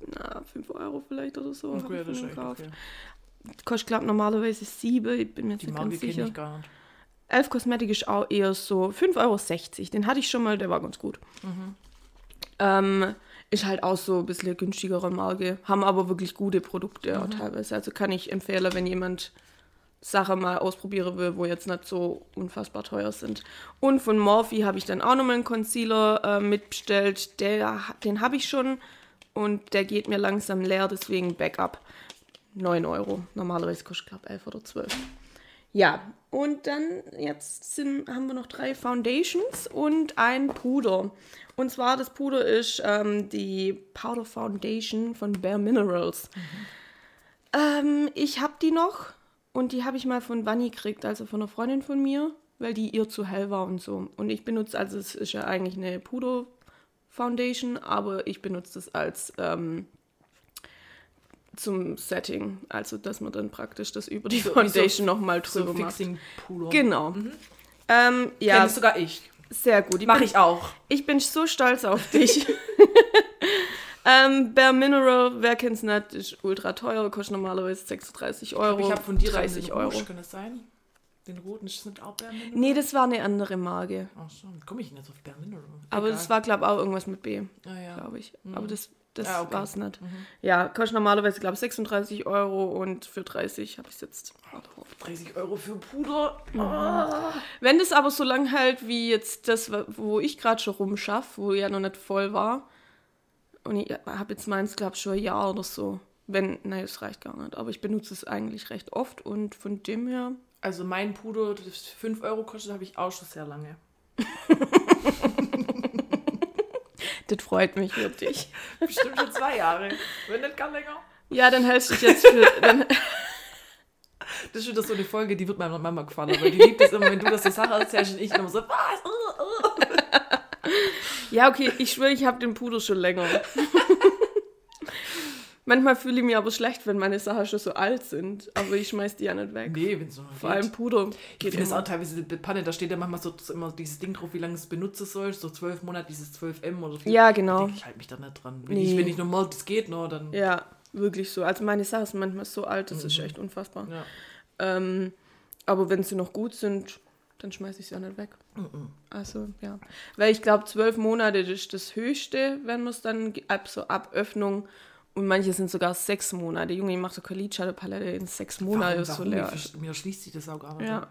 na, 5 Euro vielleicht oder so. Okay, ich gekauft. okay. Kostet, glaube normalerweise 7. Ich bin mir jetzt Die nicht Marke ganz kenne sicher. ich gar nicht. Elf Cosmetic ist auch eher so 5,60 Euro. Den hatte ich schon mal, der war ganz gut. Ähm, ist halt auch so ein bisschen günstigere Marke. Haben aber wirklich gute Produkte auch teilweise. Also kann ich empfehlen, wenn jemand Sachen mal ausprobieren will, wo jetzt nicht so unfassbar teuer sind. Und von Morphe habe ich dann auch nochmal einen Concealer äh, mitbestellt. Der, den habe ich schon und der geht mir langsam leer, deswegen Backup. 9 Euro. Normalerweise kostet, glaube ich, 11 oder 12. Ja, und dann jetzt sind, haben wir noch drei Foundations und ein Puder. Und zwar das Puder ist ähm, die Powder Foundation von Bare Minerals. Ähm, ich habe die noch und die habe ich mal von Vanni gekriegt, also von einer Freundin von mir, weil die ihr zu hell war und so. Und ich benutze, also es ist ja eigentlich eine Puder Foundation, aber ich benutze das als ähm, zum Setting, also dass man dann praktisch das über die So- wie so- Foundation nochmal So drüber macht. Fixing Puder. Genau. Ähm, ja, Kenn ich sogar ich. sehr gut. Ich Mache ich auch. ich bin so stolz auf dich. Ähm, Bare Mineral, wer kennt's nicht, ist ultra teuer, kostet normalerweise 36 Euro. ich habe von dir 30 den Euro. Rouge, kann das sein? Den roten, nicht auch Bare Mineral? Nee, das war eine andere Marke. Ach schon, komme ich nicht auf Bare Mineral. Aber Egal. das war, glaube ich, auch irgendwas mit B, Ah, ja. glaube ich. Aber das, das Ah, okay. war's nicht. Ja, kostet normalerweise, glaube ich, 36 Euro und für 30 habe ich jetzt. 30 Euro für Puder. Wenn das aber so lang hält wie jetzt das, wo ich gerade schon rumschaffe, wo ja noch nicht voll war, und ich habe jetzt meins, glaube ich, schon ein Jahr oder so. Wenn, nein, das reicht gar nicht. Aber ich benutze es eigentlich recht oft und von dem her. Also mein Puder, das 5 Euro kostet, habe ich auch schon sehr lange. Das freut mich wirklich. Bestimmt schon zwei Jahre. Wenn nicht gar länger. Ja, dann hältst du dich jetzt für. Dann, Das ist wieder so eine Folge, die wird meiner Mama gefallen. Weil die liebt es immer, wenn du das so Sachen erzählst und ich immer so, was? Ja, okay, ich schwöre, ich habe den Puder schon länger. Manchmal fühle ich mich aber schlecht, wenn meine Sachen schon so alt sind. Aber ich schmeiß die ja nicht weg. Nee, wenn es noch Vor allem Puder Ich geht finde es auch teilweise die Panne, da steht ja manchmal so, so immer dieses Ding drauf, wie lange es benutzen soll, so 12 Monate, dieses 12M oder so. Ja, genau. Denk Ich halte mich da nicht dran. Wenn, Nee. ich, wenn ich normal das geht, no, dann. Ja, wirklich so. Also meine Sachen sind manchmal so alt, das ist echt unfassbar. Ja. Ähm, aber wenn sie noch gut sind, dann schmeiße ich sie auch nicht weg. Also, ja. Weil ich glaube, zwölf Monate ist das Höchste, wenn man es dann ab so ab Öffnung und manche sind sogar sechs Monate. Junge, ich mache so keine Lidschattenpalette in sechs Monaten ist so leer. Mir, schließt sich das auch gar nicht. Ja.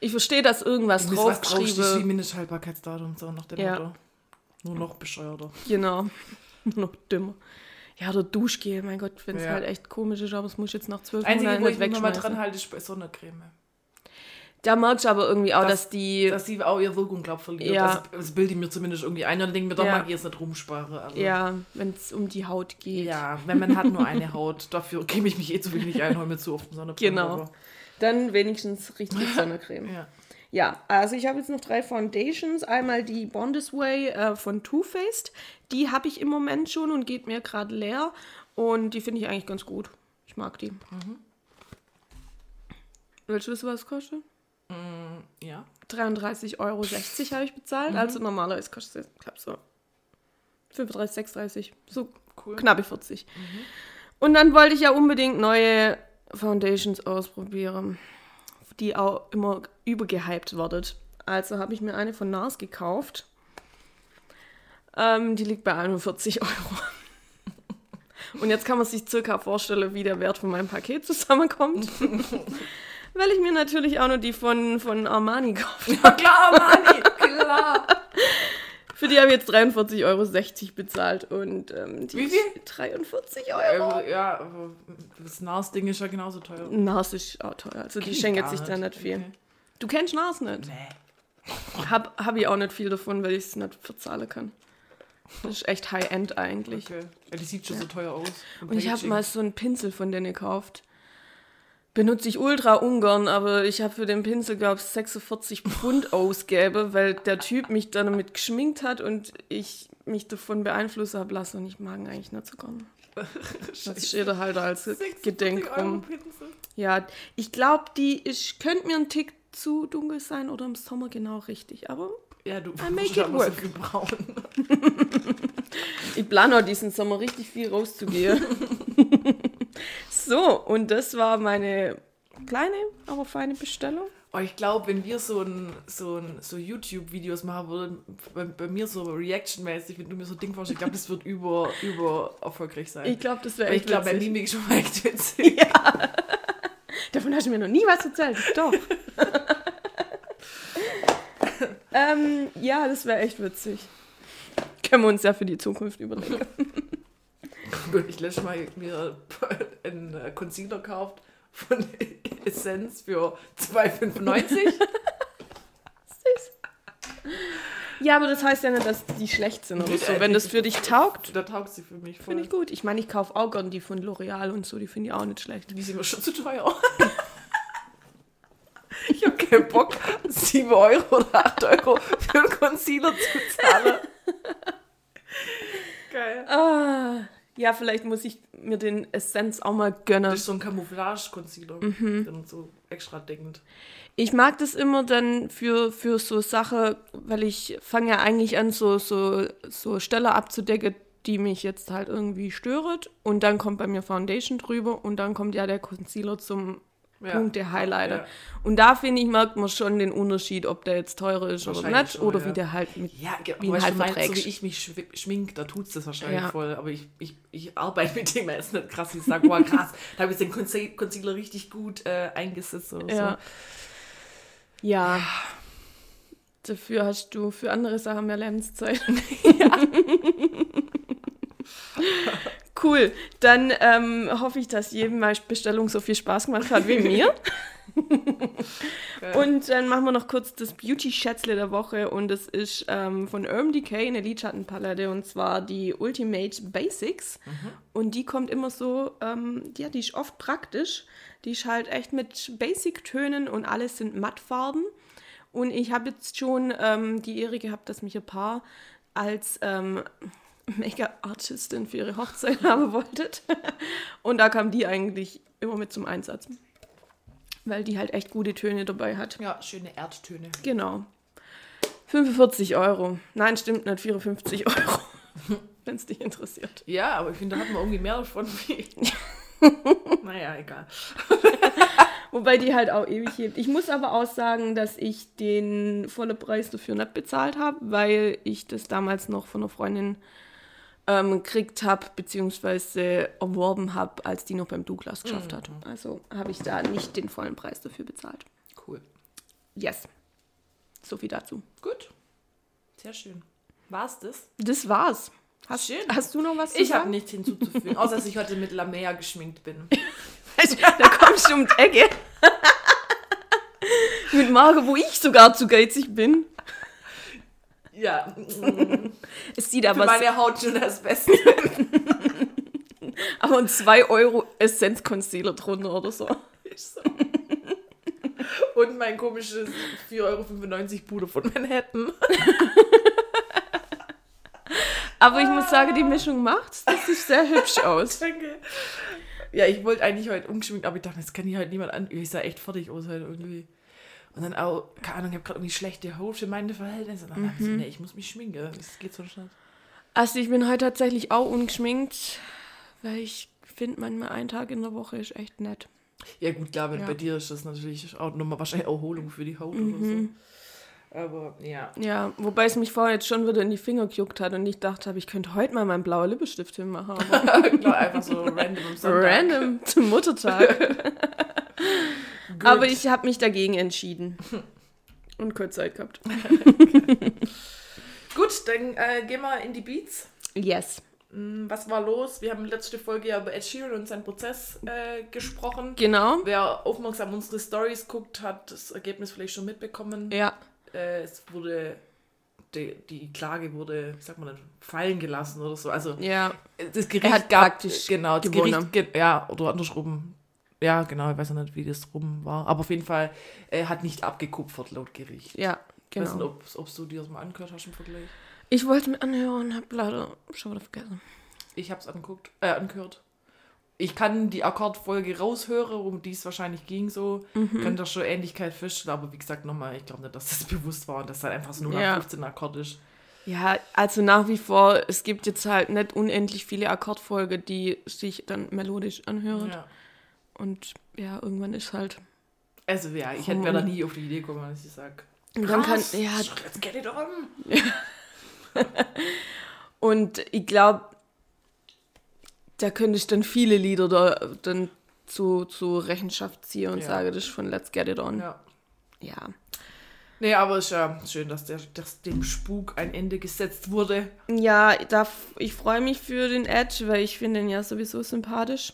Ich verstehe, dass irgendwas musst was draufstehen, wie draufgeschrieben Mindesthaltbarkeitsdatum, so nach dem Ja. Motto. Nur noch bescheuerter. Genau. Noch dümmer. Ja, oder Duschgel, mein Gott, wenn es Ja. halt echt komisch ist, aber es muss jetzt nach zwölf Einzige, Monaten wo nicht ich mich mal wegschmeißen. dran halte, ist bei Sonnencreme. Da merkst du aber irgendwie auch, Das- dass die. Dass sie auch ihre Wirkung, glaube verliert. Ja. Also, das bilde ich mir zumindest irgendwie ein. Und dann denke mir, doch Ja. mag ich jetzt nicht rumspare. Also, ja, wenn es um die Haut geht. Ja, wenn man hat nur eine Haut, dafür gebe ich mich eh zu wenig ein, hol mir zu oft Sonnencreme. Genau. aber- Dann wenigstens richtig Sonnencreme. Ja. Ja, also ich habe jetzt noch drei Foundations. Einmal die Bond This Way äh, von Too Faced. Die habe ich im Moment schon und geht mir gerade leer. Und die finde ich eigentlich ganz gut. Ich mag die. Willst du wissen, was es kostet? Ja. 33,60 Euro habe ich bezahlt. Also normalerweise kostet es, ich glaube so 35, 36, so Cool. knappe 40. Und dann wollte ich ja unbedingt neue Foundations ausprobieren, die auch immer übergehypt wird. Also habe ich mir eine von NARS gekauft. Ähm, die liegt bei 41 Euro. Und jetzt kann man sich circa vorstellen, wie der Wert von meinem Paket zusammenkommt. Weil ich mir natürlich auch noch die von, von Armani kaufe. Ja, klar, Mani, klar. Für die habe ich jetzt 43,60 Euro bezahlt. Und ähm, die Wie viel? ist 43 Euro. Ähm, ja, aber das NARS-Ding ist ja genauso teuer. Nars ist auch teuer. Also die Kenn ich schenken gar sich da nicht viel. Okay. Du kennst Nars nicht? Nee. Hab, hab ich auch nicht viel davon, weil ich es nicht verzahlen kann. Das ist echt High-End eigentlich. Okay. Ja, die sieht schon so teuer aus. Und ich habe mal so einen Pinsel von denen gekauft. Benutze ich ultra ungern, aber ich habe für den Pinsel, glaube ich, 46 Pfund ausgebe, weil der Typ mich dann damit geschminkt hat und ich mich davon beeinflussen habe lassen und ich mag ihn eigentlich nicht so gern. Das steht da halt als 46 Gedenk. Pinsel. Ja, ich glaube, die ist, könnte mir ein Tick zu dunkel sein oder im Sommer genau richtig, aber Ja, du I make it so work. viel braun. Ich plane auch diesen Sommer richtig viel rauszugehen. so, und das war meine kleine, aber feine Bestellung. Oh, ich glaube, wenn wir so ein, so ein, so YouTube-Videos machen würden, bei, bei mir so Reaction-mäßig, wenn du mir so Ding vorstellst, ich glaube, das wird über, über erfolgreich sein. Ich glaube, das wäre echt ich glaube, bei. Mimik schon mal echt witzig. Davon hast du mir noch nie was erzählt. Doch. ähm, ja, das wäre echt witzig. Können wir uns ja für die Zukunft überlegen. Ich letztes Mal mir einen äh, Concealer gekauft von Essence für 2,95. Ja, aber das heißt ja nicht, dass die schlecht sind oder so. Wenn das für dich taugt, da taugt sie für mich voll. finde ich gut. Ich meine, ich kaufe auch gern die von L'Oreal und so, die finde ich auch nicht schlecht. Die sind mir schon zu teuer. Ich habe keinen Bock, 7 Euro oder 8 Euro für einen Concealer zu zahlen. Geil. Ah, ja, vielleicht muss ich mir den Essenz auch mal gönnen. Das ist so ein Camouflage-Concealer. Dann so extra deckend. Ich mag das immer dann für, für so Sachen, weil ich fange ja eigentlich an, so, so, so Stelle abzudecken, die mich jetzt halt irgendwie stört. Und dann kommt bei mir Foundation drüber und dann kommt ja der Concealer zum Ja. Punkt der Highlighter. Ja. Und da finde ich, merkt man schon den Unterschied, ob der jetzt teurer ist oder nicht. schon, oder ja. wie der halt mit. Ja, Wie weißt halt meinst, so wie ich mich schmink, da tut's das wahrscheinlich Ja. voll. Aber ich, ich, ich arbeite mit dem jetzt nicht krass. Ich sage, boah, krass, da habe ich den Conce- Concealer richtig gut äh, eingesetzt oder Ja. ja. Dafür hast du für andere Sachen mehr Lebenszeit. cool. Dann ähm, hoffe ich, dass jedem meine Bestellung so viel Spaß gemacht hat wie mir. Und dann machen wir noch kurz das Beauty-Schätzle der Woche und das ist ähm, von Urban Decay eine Lidschattenpalette und zwar die Ultimate Basics. Und die kommt immer so, ähm, ja, die ist oft praktisch. Die ist halt echt mit Basic-Tönen und alles sind Mattfarben. Und ich habe jetzt schon ähm, die Ehre gehabt, dass mich ein Paar als ähm, Make-up-Artistin für ihre Hochzeit haben wolltet. und da kam die eigentlich immer mit zum Einsatz. Weil die halt echt gute Töne dabei hat. ja, schöne Erdtöne. Genau. 45 Euro. Nein, stimmt nicht, 54 Euro. Wenn es dich interessiert. Ja, aber ich finde, da hat man irgendwie mehr davon wie. naja, egal. Wobei die halt auch ewig hebt. Ich muss aber auch sagen, dass ich den vollen Preis dafür nicht bezahlt habe, weil ich das damals noch von einer Freundin ähm, gekriegt habe, beziehungsweise erworben habe, als die noch beim Douglas geschafft hat. Also habe ich da nicht den vollen Preis dafür bezahlt. Cool. Yes. So viel dazu. Gut. Sehr schön. War's das? Das war's. Hast, Schön. hast du noch was zu Ich habe nichts hinzuzufügen, außer dass ich heute mit Lamea geschminkt bin. da kommst du um die Ecke. Mit Marke, wo ich sogar zu geizig bin. Ja, Es sieht für aber, meine Haut schon das Beste. aber ein 2 Euro Essenz-Concealer drunter oder so. Ist so. Und mein komisches 4,95 Euro Puder von Manhattan. Aber ich muss sagen, die Mischung macht's. Das sieht sehr hübsch aus. Danke. Ja, ich wollte eigentlich heute umgeschminkt, aber ich dachte, das kann ich halt niemand an. Ich sah echt fertig aus heute irgendwie. Und dann auch, keine Ahnung, ich habe gerade irgendwie schlechte Haut für meine Verhältnisse. Und dann hab ich nee, ich muss mich schminken. Das geht so schnell. Also ich bin heute tatsächlich auch ungeschminkt, weil ich finde, manchmal ein Tag in der Woche ist echt nett. Ja, gut, klar, wenn Ja. bei dir ist das natürlich auch nochmal wahrscheinlich Erholung für die Haut oder so. Aber ja. Ja, wobei es mich vorher jetzt schon wieder in die Finger gejuckt hat und ich dachte habe, ich könnte heute mal meinen blauen Lippenstift hinmachen. Klar, einfach so random Sonntag. random zum Muttertag. Gut. Aber ich habe mich dagegen entschieden. Und kurz Zeit gehabt. Gut, dann äh, gehen wir in die Beats. Yes. Hm, Was war los? Wir haben letzte Folge ja über Ed Sheeran und seinen Prozess äh, gesprochen. Genau. Wer aufmerksam unsere Stories guckt, hat das Ergebnis vielleicht schon mitbekommen. Ja. Äh, es wurde, die, die Klage wurde, wie sagt man fallen gelassen oder so. Also Ja. das Gericht Er hat gab, praktisch genau, das gewonnen. Gericht, ge ja, oder andersrum. Ja, genau, ich weiß noch nicht, wie das rum war. Aber auf jeden Fall, er hat nicht abgekupfert laut Gericht. Ja, Ich weiß nicht, genau. ob, ob du dir das mal angehört hast im Vergleich. Ich wollte mir anhören, habe leider schon wieder vergessen. Ich habe es angeguckt, äh, angehört. Ich kann die Akkordfolge raushören, um die es wahrscheinlich ging so. Mhm. Kann da schon Ähnlichkeit feststellen, aber wie gesagt, nochmal, ich glaube nicht, dass das bewusst war und dass halt einfach so nur Ja. 15 Akkord ist. Ja, also nach wie vor, es gibt jetzt halt nicht unendlich viele Akkordfolgen, die sich dann melodisch anhören. Ja. Und ja, irgendwann ist halt. Also ja, ich hätte mir da nie auf die Idee gekommen, dass ich sage, Und dann kann, ja, let's get it on. und ich glaube, da könnte ich dann viele Lieder da dann zu, zu Rechenschaft ziehen und Ja. sage, das ist von Let's Get It On. Ja. ja. Nee, aber es ist ja schön, dass, der, dass dem Spuk ein Ende gesetzt wurde. Ja, da, ich freue mich für den Edge, weil ich finde ihn ja sowieso sympathisch.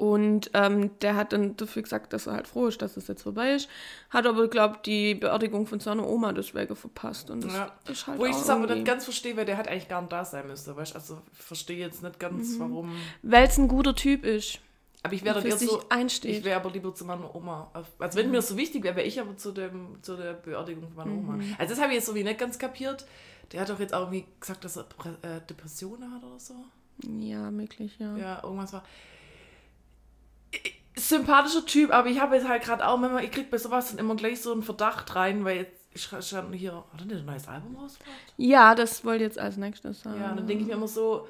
Und ähm, der hat dann dafür gesagt, dass er halt froh ist, dass es jetzt vorbei ist. Hat aber, glaube die Beerdigung von seiner Oma deswegen verpasst. Und das Ja. ist halt Wo ich das aber irgendwie- nicht ganz verstehe, weil der hat eigentlich gar nicht da sein müsste, weißt Also ich verstehe jetzt nicht ganz, Mhm. warum. Weil es ein guter Typ ist. Aber ich wäre sich so. einsteht. Ich wäre aber lieber zu meiner Oma. Also wenn mir das so wichtig wäre, wäre ich aber zu, dem, zu der Beerdigung von meiner Oma. Mhm. Also das habe ich jetzt so wie nicht ganz kapiert. Der hat doch jetzt auch irgendwie gesagt, dass er äh, Depressionen hat oder so. Ja, möglich, ja. Ja, irgendwas war. Sympathischer Typ, aber ich habe jetzt halt gerade auch, wenn man, ich krieg bei sowas dann immer gleich so einen Verdacht rein, weil jetzt ich stand hier, hat er denn ein neues Album rausgebracht? Ja, das wollte jetzt als nächstes sagen. Ja, und dann denke ich mir immer so,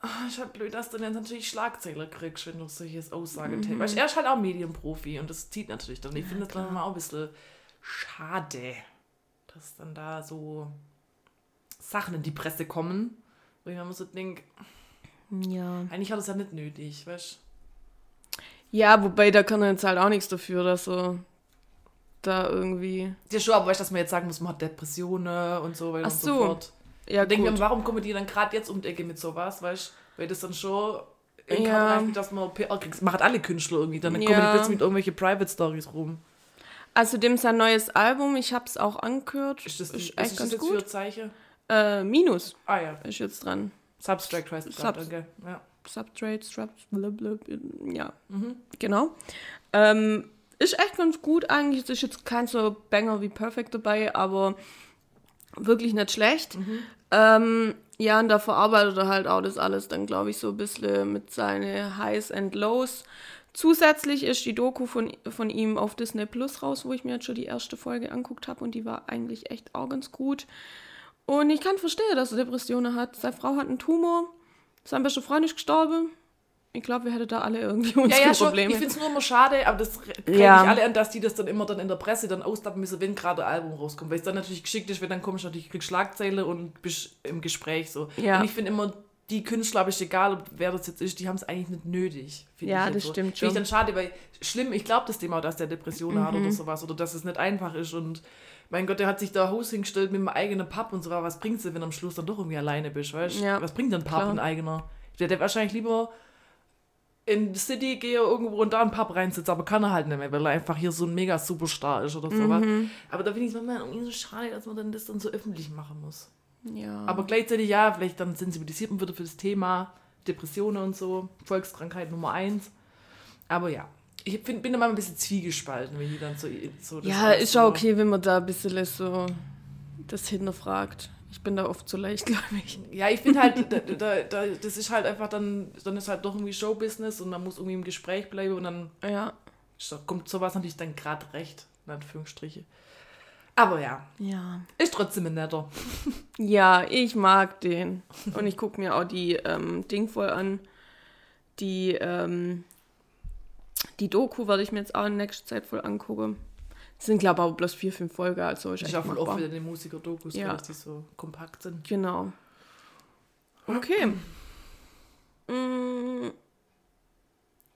ah, ist halt blöd, dass du dann natürlich Schlagzeiler kriegst, wenn du solches Aussagetext. Mhm. Weißt du, er ist halt auch Medienprofi und das zieht natürlich dann. Ich finde das dann immer auch ein bisschen schade, dass dann da so Sachen in die Presse kommen, wo ich mir immer so denke, Ja. eigentlich hat es ja nicht nötig, weißt Ja, wobei da kann er jetzt halt auch nichts dafür, dass er da irgendwie. Ja, schon, aber weißt du, dass man jetzt sagen muss, man hat Depressionen und so weiter Ach und so. so fort. Ja, Ich denke mir, warum kommen die dann gerade jetzt um die Ecke mit sowas, weißt du? Weil das dann schon in Ja. ja. reicht, dass man PR kriegt. Macht alle Künstler irgendwie. Dann kommen die Ja. plötzlich mit irgendwelche Private Stories rum. Also dem sein neues Album, ich hab's auch angehört. Ist das, ist was echt ist das ganz jetzt für gut. ein Zeichen? Äh, Minus Ah ja, ist jetzt dran. Substract heißt es Subs- grad, danke. Ja. Substrate, Straps, blablabla. Ja, Mhm. genau. Ähm, ist echt ganz gut eigentlich. Es ist jetzt kein so Banger wie Perfect dabei, aber wirklich nicht schlecht. Ähm, ja, und da verarbeitet er halt auch das alles dann, glaube ich, so ein bisschen mit seinen Highs and Lows. Zusätzlich ist die Doku von, von ihm auf Disney Plus raus, wo ich mir jetzt schon die erste Folge anguckt habe und die war eigentlich echt auch ganz gut. Und ich kann verstehen, dass er Depressionen hat. Seine Frau hat einen Tumor, sein bester Freund ist gestorben. Ich glaube, wir hätten da alle irgendwie Ja, unsere ja, schon. Probleme. Ich finde es nur immer schade, aber das kriege Ja. ich alle an, dass die das dann immer dann in der Presse dann ausdappen müssen, wenn gerade ein Album rauskommt. Weil es dann natürlich geschickt ist, wenn dann kommst du natürlich, kriegst Schlagzeile und bist im Gespräch so. Ja. Und ich finde immer, die Künstler, aber ist egal, wer das jetzt ist, die haben es eigentlich nicht nötig. Ja, das so. stimmt Finde ich schon. dann schade, weil schlimm, ich glaube das Thema dass der Depressionen hat Mhm. oder sowas oder dass es nicht einfach ist und mein Gott, der hat sich da Haus hingestellt mit einem eigenen Pub und so, aber was bringt's dir, wenn du am Schluss dann doch irgendwie alleine bist, weißt du? Ja, Was bringt denn ein Pub, klar. ein eigener? Der, der wahrscheinlich lieber in die City gehe irgendwo und da einen Pub reinsitzt, aber kann er halt nicht mehr, weil er einfach hier so ein mega Superstar ist oder sowas. Mhm. Aber da finde ich es manchmal irgendwie so schade, dass man dann das dann so öffentlich machen muss. ja. Aber gleichzeitig ja, vielleicht dann sensibilisiert man wieder für das Thema Depressionen und so, Volkskrankheit Nummer eins. Aber ja, ich find, bin immer ein bisschen zwiegespalten, wenn die dann so, so Ja, ist auch okay, wenn man da ein bisschen so das hinterfragt. Ich bin da oft zu leicht, glaube ich. Ja, ich finde halt, da, da, da, das ist halt einfach dann, dann ist halt doch irgendwie Showbusiness und man muss irgendwie im Gespräch bleiben und dann Ja. kommt sowas natürlich dann gerade recht, in Anführungsstriche. Aber ja, Ja. ist trotzdem ein netter. Ja, ich mag den. Und ich gucke mir auch die ähm, Ding voll an. Die, ähm, die Doku werde ich mir jetzt auch in nächster Zeit voll angucken. Das sind, glaube ich, aber bloß vier, fünf Folgen. Also ist Ich auch voll oft wieder den Musiker-Dokus, Ja. dass die so kompakt sind. Genau. Okay. Mm,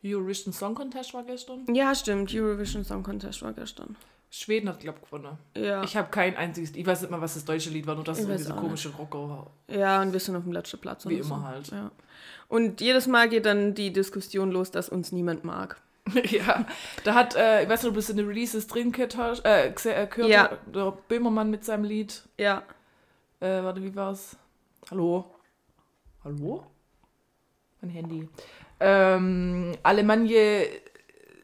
Eurovision Song Contest war gestern. ja, stimmt. Eurovision Song Contest war gestern. Schweden hat, glaube ich, gewonnen. Ja. Ich habe kein einziges, ich weiß nicht mal, was das deutsche Lied war, nur irgendwie so auch komische Rocker war. Ja, und wir sind auf dem letzten Platz. Wie immer so. halt. Ja. Und jedes Mal geht dann die Diskussion los, dass uns niemand mag. ja, da hat, äh, ich weiß nicht, ob du es in den Releases drin gehört äh, äh, gehört Ja. der Böhmermann mit seinem Lied. Ja. Äh, warte, wie war's? Hallo? Hallo? Mein Handy. Ähm, Alemannia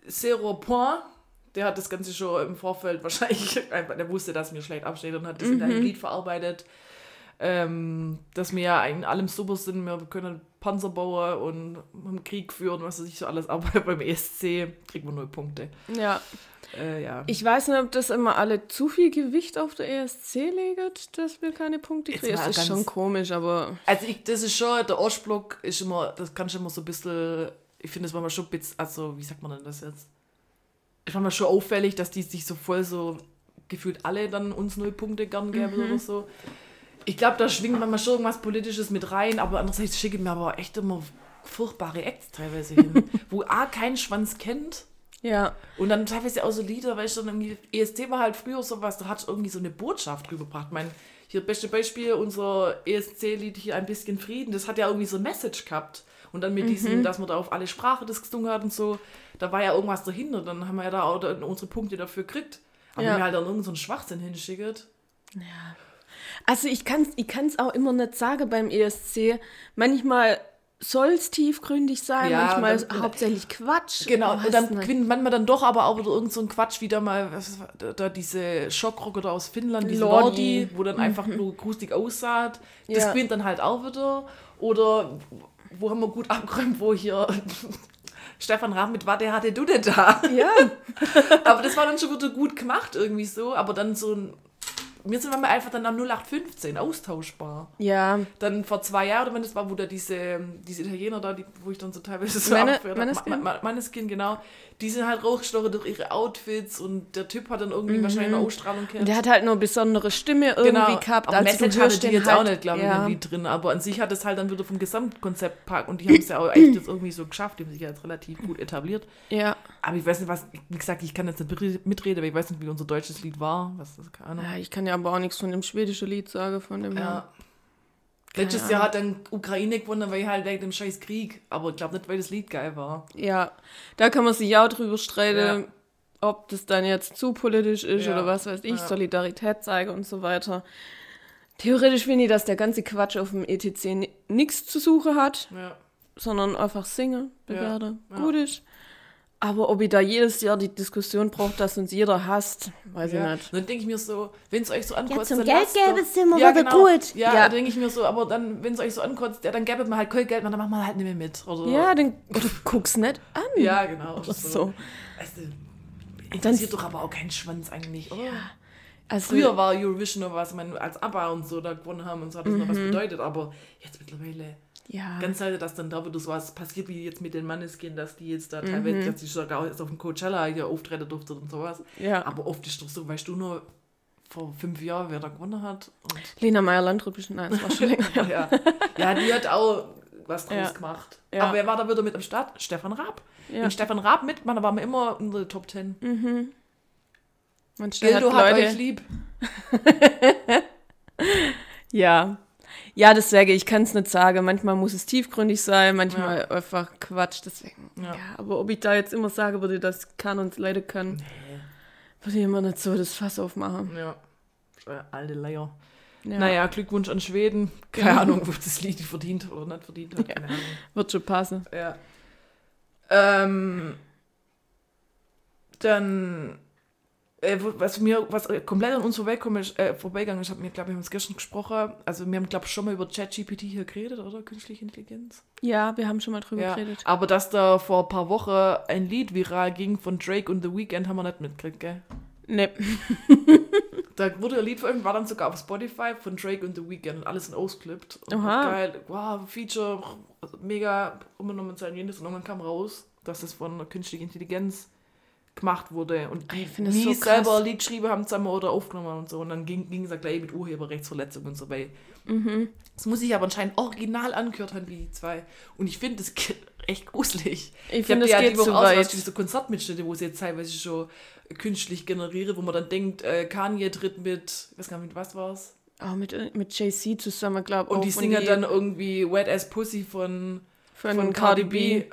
Zero Point. Der hat das Ganze schon im Vorfeld wahrscheinlich, einfach, der wusste, dass mir schlecht absteht und hat das in einem Lied verarbeitet. Ähm, dass wir ja in allem super sind, wir können Panzer bauen und haben Krieg führen, was weiß ich so alles, aber beim ESC kriegen wir null Punkte. Ja. Äh, ja. Ich weiß nicht, ob das immer alle zu viel Gewicht auf der ESC legt, dass wir keine Punkte kriegen. mal Das ist schon komisch, aber Also ich, das ist schon, der Ostblock ist immer, das kann schon immer so ein bisschen, ich finde das manchmal schon ein bisschen, also wie sagt man denn das jetzt? Ich fand mal schon auffällig, dass die sich so voll so gefühlt alle dann uns null Punkte gern geben oder so. Ich glaube, da schwingt manchmal schon irgendwas Politisches mit rein, aber andererseits schicken mir aber echt immer furchtbare Acts teilweise hin, wo A keinen Schwanz kennt ja. und dann teilweise auch so Lieder, weil ich dann irgendwie, ESC war halt früher sowas, da hat irgendwie so eine Botschaft rübergebracht. Ich meine, hier beste Beispiel, unser ESC-Lied hier ein bisschen Frieden, das hat ja irgendwie so ein Message gehabt. Und dann mit diesem, dass man da auf alle Sprachen das gesungen hat und so, da war ja irgendwas dahinter, dann haben wir ja da auch unsere Punkte dafür gekriegt. Aber Ja. wenn wir halt dann irgendeinen so einen Schwachsinn hinschickt. Also ich kann es ich kann's auch immer nicht sagen beim ESC. Manchmal soll es tiefgründig sein, Ja, manchmal dann- hauptsächlich Quatsch. Genau, und dann nicht. gewinnt manchmal dann doch aber auch wieder irgend so ein Quatsch, wieder mal, was da, da diese Schockrocker da aus Finnland, diese Lordi. Wo dann einfach nur grustig aussah. Das Ja. gewinnt dann halt auch wieder. Oder wo haben wir gut abgeräumt, wo hier Stefan Rahm mit Warte hatte du denn da? Ja, Aber das war dann schon wieder gut gemacht irgendwie so. Aber dann so ein, wir sind manchmal einfach dann am 0815 austauschbar. Ja, Dann vor zwei Jahren, oder wenn das war, wo da diese, diese Italiener da, die, wo ich dann so teilweise so Meine- hab, Maneskin? Ma- Ma- Maneskin, genau, die sind halt rausgestochen durch ihre Outfits und der Typ hat dann irgendwie wahrscheinlich eine Ausstrahlung und gehabt. der hat halt nur eine besondere Stimme irgendwie gehabt. Genau. aber Also Message hatte die jetzt halt, auch nicht, glaube ich, ja. Lied drin, aber an sich hat es halt dann wieder vom Gesamtkonzept packt und die haben es ja auch echt jetzt irgendwie so geschafft, die haben sich ja jetzt relativ gut etabliert. Ja. Aber ich weiß nicht, was, wie gesagt, ich kann jetzt nicht mitreden, aber ich weiß nicht, wie unser deutsches Lied war. Was das? Keine Ahnung. ja, ich kann ja aber auch nichts von dem schwedischen Lied sagen, von dem her. Ja. Letztes Jahr hat dann Ukraine gewonnen, weil halt wegen dem scheiß Krieg. Aber ich glaube nicht, weil das Lied geil war. Ja, da kann man sich auch drüber streiten, Ja. ob das dann jetzt zu politisch ist Ja. oder was weiß ich, Ja. Solidarität zeige und so weiter. Theoretisch finde ich, dass der ganze Quatsch auf dem ETC nichts zu suchen hat, Ja. sondern einfach singen, bewerte, Ja. gut ist. Aber ob ich da jedes Jahr die Diskussion brauche, dass uns jeder hasst, weiß ja. ich nicht. dann denke ich mir so, wenn es euch so ankotzt, zum dann Geld lasst gäbe es immer ja, genau. gut. Ja, Ja. da denke ich mir so, aber dann, wenn es euch so ankotzt, ja, dann gäbe man halt kein Geld, dann machen wir halt nicht mehr mit. Oder, Ja, dann oder guck's nicht an. ja genau. Oder so. Also, interessiert doch aber auch keinen Schwanz eigentlich, oder? Also, Früher war Eurovision noch was, man als ABBA und so da gewonnen haben und so hat das noch was Mhm. bedeutet, aber jetzt mittlerweile ja. ganz selten, dass dann da wieder so was passiert, wie jetzt mit den Manneskin, dass die jetzt da Mhm. teilweise, dass die sogar jetzt auf dem Coachella hier auftreten durfte und sowas. ja. Aber oft ist doch so, weißt du nur vor fünf Jahren, wer da gewonnen hat. Und Lena Meyer-Landrut, nein, das war schon länger. ja. ja, die hat auch was draus Ja. gemacht. Ja. Aber wer war da wieder mit am Start? Stefan Raab. Ja. Wenn Stefan Raab mitmacht, dann waren wir immer in der Top Ten. Manchmal Gildo hat euch lieb. Ja. Ja, deswegen, ich kann es nicht sagen. Manchmal muss es tiefgründig sein, manchmal einfach Quatsch. Deswegen, Ja. ja. Aber ob ich da jetzt immer sage würde, das kann und leider kann, würde ich immer nicht so das Fass aufmachen. Ja. Äh, Alte Leier. Ja. Naja, Glückwunsch an Schweden. Keine Ahnung, ob das Lied verdient oder nicht verdient hat. Ahnung. Wird schon passen. Ja. Ähm, dann, äh, was mir, was äh, komplett an uns vorbeigekommen ist, äh, vorbeigegangen ist, hat mir, glaube ich, haben es gestern gesprochen. Also, wir haben, glaube ich, schon mal über ChatGPT hier geredet, oder? Künstliche Intelligenz. Ja, wir haben schon mal drüber Ja. geredet. Aber dass da vor ein paar Wochen ein Lied viral ging von Drake und The Weeknd, haben wir nicht mitgekriegt, gell? Nee. Da wurde ein Lied veröffentlicht, war dann sogar auf Spotify von Drake und The Weeknd und alles. Und Aha. Geil, wow, Feature, mega umgenommen sein jenes und irgendwann kam raus, dass es von einer künstlichen Intelligenz gemacht wurde und die finde das nie so selber ein Lied geschrieben haben zusammen oder aufgenommen und so und dann ging, ging es ja gleich mit Urheberrechtsverletzung und so weil Mhm. Das muss ich aber anscheinend original angehört haben wie die zwei und ich finde das echt gruselig. Ich Ich finde, es ja geht die Woche zu aus, weit. diese Konzertmitschnitte, wo sie jetzt teilweise schon künstlich generiere, wo man dann denkt, äh, Kanye tritt mit, ich weiß gar nicht, mit was war's? Auch mit, mit JC zusammen, glaube ich. Und die singen dann irgendwie Wet Ass Pussy von, von, von Cardi B.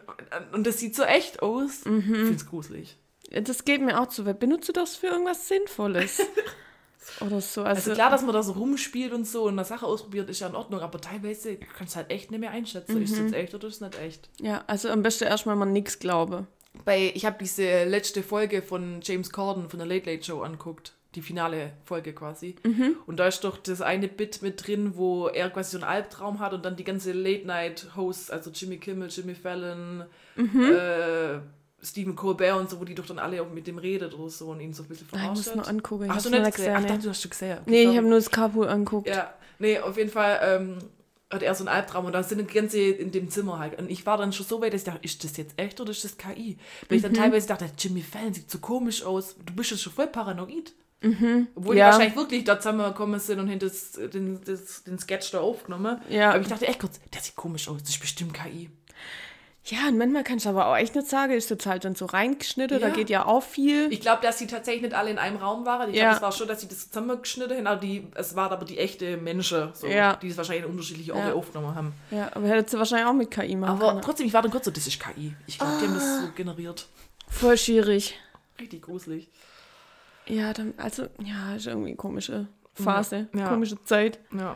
Und das sieht so echt aus. Mhm. Ich finde es gruselig. Das geht mir auch zu weit. Benutze das für irgendwas Sinnvolles. Oder so. Also, Also klar, dass man da so rumspielt und so und eine Sache ausprobiert, ist ja in Ordnung, aber teilweise kannst du halt echt nicht mehr einschätzen, ist Mhm. das jetzt echt oder ist es nicht echt. ja, also am besten erstmal mal nichts glaube. Bei, ich habe diese letzte Folge von James Corden von der Late Late Show anguckt. Die finale Folge quasi. Und da ist doch das eine Bit mit drin, wo er quasi so einen Albtraum hat und dann die ganze Late-Night-Hosts, also Jimmy Kimmel, Jimmy Fallon, äh, Stephen Colbert und so, wo die doch dann alle auch mit dem redet oder so und ihn so ein bisschen Ah, ich muss verarscht. nur angucken. Ich Ach, hab's du nicht gesehen? Ach, dachte, du hast schon gesehen. Okay, Nee, ich habe nur das Carpool anguckt. Ja, nee, auf jeden Fall ähm, hat er so einen Albtraum und da sind die ganze in dem Zimmer halt. Und ich war dann schon so weit, dass ich dachte, ist das jetzt echt oder ist das KI? Weil ich Mhm. dann teilweise dachte, Jimmy Fallon sieht so komisch aus. Du bist jetzt schon voll paranoid. Obwohl Ja. die wahrscheinlich wirklich da zusammengekommen sind und das, den, den Sketch da aufgenommen. Ja. Aber ich dachte echt kurz, der sieht komisch aus, das ist bestimmt KI. Ja, und manchmal kann ich aber auch echt nicht sagen, ist das halt dann so reingeschnitten, da Ja. geht ja auch viel. Ich glaube, dass sie tatsächlich nicht alle in einem Raum waren. Ich Ja. glaube, es war schon, dass sie das zusammengeschnitten haben, aber die, es waren aber die echte Menschen, so, Ja. die es wahrscheinlich in unterschiedliche Orte Ja. aufgenommen haben. ja, aber hättest du wahrscheinlich auch mit KI machen Aber können. trotzdem, ich war dann kurz so, das ist KI. Ich glaube, die haben das so generiert. Voll schwierig. Richtig gruselig. Ja, dann, also, ja, ist irgendwie eine komische Phase, komische Zeit. Ja.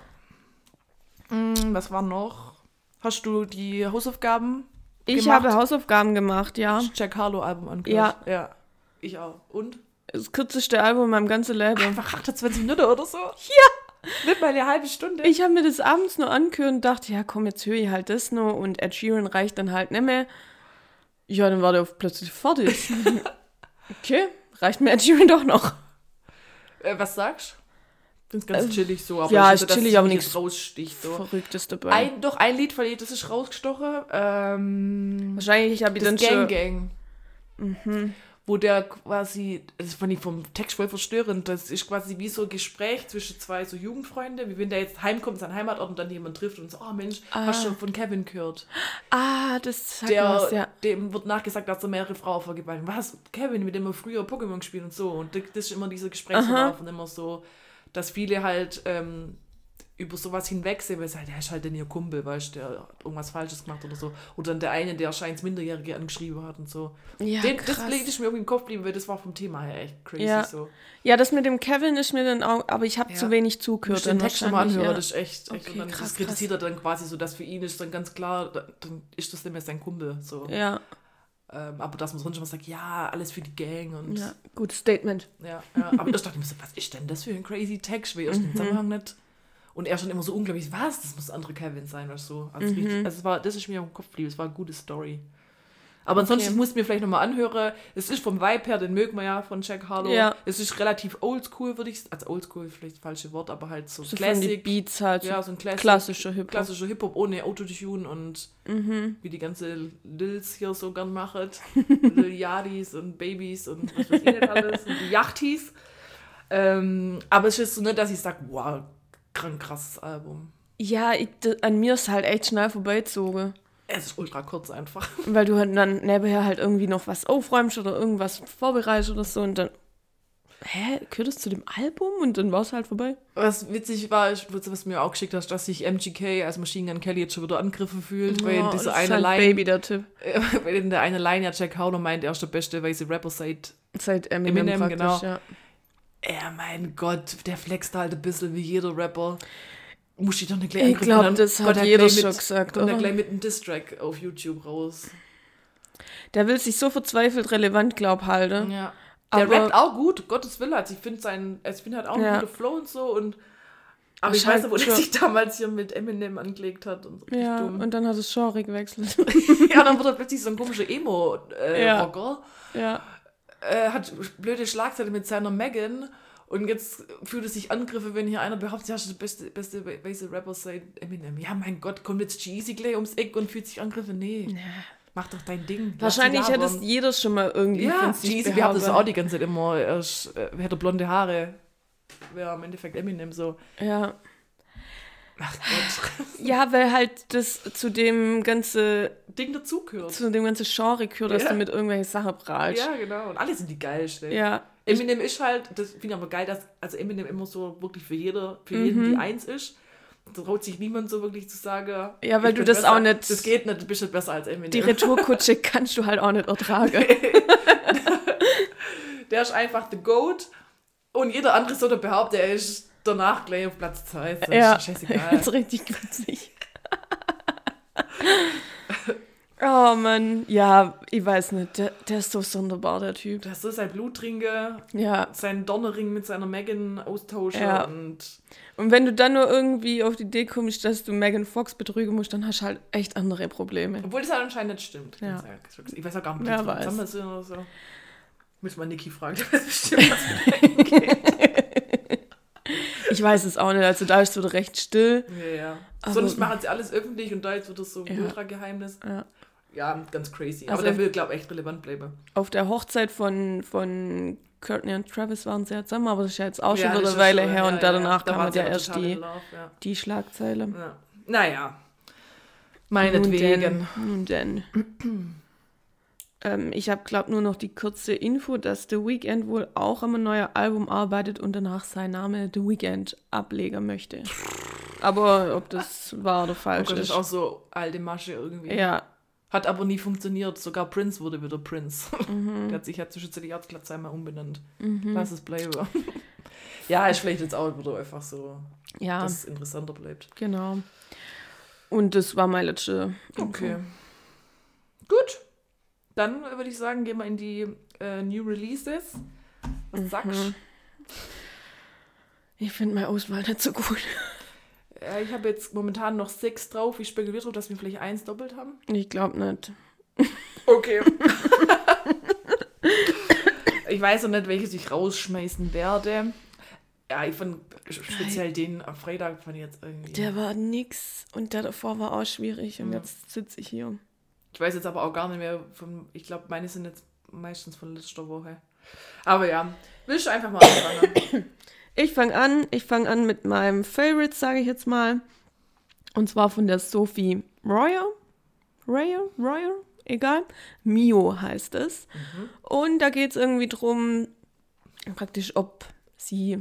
Mm, was war noch? Hast du die Hausaufgaben? Ich gemacht? habe Hausaufgaben gemacht, ja. Das Jack Harlow Album angehört? Ja. Ja. Ich auch. Und? Das kürzeste Album in meinem ganzen Leben. Einfach 28 Minuten oder so? Ja. Nicht mal eine halbe Stunde. Ich habe mir das abends nur angehört und dachte, ja komm, jetzt höre ich halt das noch und Ed Sheeran reicht dann halt nicht mehr. Ja, dann war der plötzlich fertig. okay, reicht mir Ed Sheeran doch noch. äh, was sagst finde es ganz chillig so. Aber Äh, ja, ist dass chillig, aber nichts raussticht. So. Verrücktes dabei. Ein, doch, ein Lied von ihr, das ist rausgestochen. Ähm, Wahrscheinlich habe ich dann das Gang schon... Gang. Mhm. Wo der quasi, das fand ich vom Text voll verstörend, das ist quasi wie so ein Gespräch zwischen zwei so Jugendfreunde, wie wenn der jetzt heimkommt, sein Heimatort und dann jemand trifft und so, oh Mensch, hast du von Kevin gehört? Ah, das sagt Der, was, ja. dem wird nachgesagt, dass er mehrere Frauen vergewaltigt. Was? Kevin, mit dem er früher Pokémon gespielt und so. Und das ist immer dieser Gesprächsverlauf und immer so, dass viele halt ähm, über sowas hinwegsehen, weil sie halt, der ist halt denn ihr Kumpel, weißt du, der hat irgendwas Falsches gemacht oder so. Oder dann der eine, der scheint Minderjährige angeschrieben hat und so. Ja, Den, krass. das liegt ist mir irgendwie im Kopf geblieben, weil das war vom Thema her echt crazy Ja. so. Ja, das mit dem Kevin ist mir dann auch, aber ich habe Ja. zu wenig Ich zugehört. den Text nochmal wahrscheinlich, anhören, ja. das ist echt. echt Okay, und dann krass, das kritisiert er dann quasi so, dass für ihn ist dann ganz klar, da- dann ist das nicht mehr sein Kumpel. So. Ja, Ähm, aber dass man sonst schon mal sagt, ja, alles für die Gang und ja, gutes Statement. Ja, ja. aber ich dachte mir so, was ist denn das für ein crazy Text? Weil ich erst den Zusammenhang nicht. Und er schon immer so unglaublich, was? Das muss der andere Kevin sein, oder so. Also, richtig, also es war, das ist mir im Kopf geblieben, es war eine gute Story. Aber ansonsten, Okay. ich muss mir vielleicht nochmal anhören. Es ist vom Vibe her, den mögen wir ja von Jack Harlow. Ja. Es ist relativ oldschool, würde ich Also oldschool, vielleicht das falsche Wort, aber halt so, So Classic. Beats halt, Ja, so ein Classic, klassischer Hip-Hop. klassischer Hip-Hop ohne Autotune und Mhm. wie die ganze Lils hier so gern machen. Lil Yadis und Babys und was weiß ich nicht alles. Und die Yachtis. Ähm, aber es ist so nicht, dass ich sage, wow, krank krasses Album. Ja, ich, an mir ist halt echt schnell vorbeizogen. Es ist ultra kurz einfach. Weil du halt dann nebenher halt irgendwie noch was aufräumst oder irgendwas vorbereitest oder so und dann, hä, gehört das zu dem Album? Und dann war es halt vorbei. Was witzig war, ich- was du mir auch geschickt hast, dass sich MGK als Machine Gun Kelly jetzt schon wieder Angriffe fühlt, weil Oh, dieser das ist eine halt Line, Baby, der Tipp. weil in der eine Line ja Jack Harlow meint, er ist der beste weiße Rapper seit Seit Eminem, Eminem, genau. ja. Ja, mein Gott, der flext halt ein bisschen wie jeder Rapper. Muss ich doch nicht gleich Ich angriffen. glaub, Und dann das hat er jeder schon mit- gesagt, Kommt er oder? gleich mit einem Distrack auf YouTube raus. Der will sich so verzweifelt relevant, glaub halten. Ja. Der Aber- rappt auch gut, Gottes Willen. Also ich finde sein, also ich finde halt auch einen Ja. guten Flow und so. Und, aber ich weiß noch, wo der sich damals hier mit Eminem angelegt hat. Und so Ja, dumm. und dann hat es Genre gewechselt. ja, dann wird er plötzlich so ein komischer Emo-Rocker. Äh, Ja. Ja. äh, hat blöde Schlagzeile mit seiner Megan. Und jetzt fühlt es sich Angriffe, wenn hier einer behauptet, ja, ist der beste, beste weiße Rapper seit Eminem. Ja, mein Gott, kommt jetzt Jeezy gleich ums Eck und fühlt sich Angriffe? Nee. Mach doch dein Ding. Wahrscheinlich hätte es jeder schon mal irgendwie Ja, Jeezy, wir haben das auch die ganze Zeit immer. Er ist, äh, hätte blonde Haare. Wäre im Endeffekt Eminem so. Ja. Ach Gott. ja, weil halt das zu dem ganze, Ding dazugehört. zu dem ganzen Genre gehört, dass Ja. du mit irgendwelchen Sachen prahlst. Ja, genau. Und alle sind die geilsten. Ja. Eminem ist halt, das finde ich aber geil, dass also Eminem immer so wirklich für jeder, für Mhm. jeden die Eins ist. Da traut sich niemand so wirklich zu sagen. Ja, weil du das besser. auch nicht- Das geht nicht, du bist nicht besser als Eminem. Die Retourkutsche kannst du halt auch nicht ertragen. Der ist einfach the GOAT und jeder andere so der behauptet, er ist danach gleich auf Platz 2. Das ja, ist scheißegal. das ist richtig witzig. Oh Mann, ja, ich weiß nicht, der, der ist so sonderbar, der Typ. Der soll sein Blut trinken, Ja, seinen Donnerring mit seiner Megan austauschen Ja. und und wenn du dann nur irgendwie auf die Idee kommst, dass du Megan Fox betrügen musst, dann hast du halt echt andere Probleme. obwohl das halt anscheinend nicht stimmt. Ja. Ich weiß auch gar nicht, ob weiß. zusammen sind oder so. Muss mal Niki fragen, der weiß bestimmt, was geht. Ich weiß es auch nicht, also da ist es wieder recht still. Ja, ja. Sonst machen sie alles öffentlich und da jetzt wird das so ein Ja. Ultra-Geheimnis. Ja. Ja, ganz crazy. Also- Aber der will, glaube ich, echt relevant bleiben. Auf der Hochzeit von, von Courtney und Travis waren sie ja zusammen, aber das ist ja jetzt auch schon Ja, wieder das eine Weile schon- her ja, und ja, danach Da kam halt sie ja erst die, ja. die Schlagzeile. Ja. Naja. Nun Meinetwegen. denn, nun denn. ähm, ich habe, glaube nur noch die kurze Info, dass The Weeknd wohl auch an einem neuen Album arbeitet und danach sein Name The Weeknd ablegen möchte. Aber ob das wahr oder Oh falsch Gott, das ist. ist auch so alte Masche irgendwie. ja, Hat aber nie funktioniert. Sogar Prince wurde wieder Prince. Mhm. Der hat sich ja zwischenzeitlich Arztglatze einmal umbenannt. Lass es bleiben. ja, ist vielleicht jetzt auch wieder einfach so, ja, dass es interessanter bleibt. genau. Und das war meine letzte. Info. Okay. Gut. Dann würde ich sagen, gehen wir in die äh, New Releases. Was sagst du? Ich finde meine Auswahl nicht so gut. Äh, ich habe jetzt momentan noch sechs drauf. Ich spekuliere drauf, dass wir vielleicht eins doppelt haben. Ich glaube nicht. Okay. ich weiß noch nicht, welches ich rausschmeißen werde. Ja, ich fand speziell den am Freitag fand ich jetzt irgendwie. Der war nix und der davor war auch schwierig und Ja. jetzt sitze ich hier. Ich weiß jetzt aber auch gar nicht mehr von. Ich glaube, meine sind jetzt meistens von letzter Woche. Aber ja, willst du einfach mal anfangen? Ich fange an, ich fange an mit meinem Favorite, sage ich jetzt mal. Und zwar von der Sophie Royer. Royer? Royer? Egal. Mio heißt es. Und da geht es irgendwie drum, praktisch, ob sie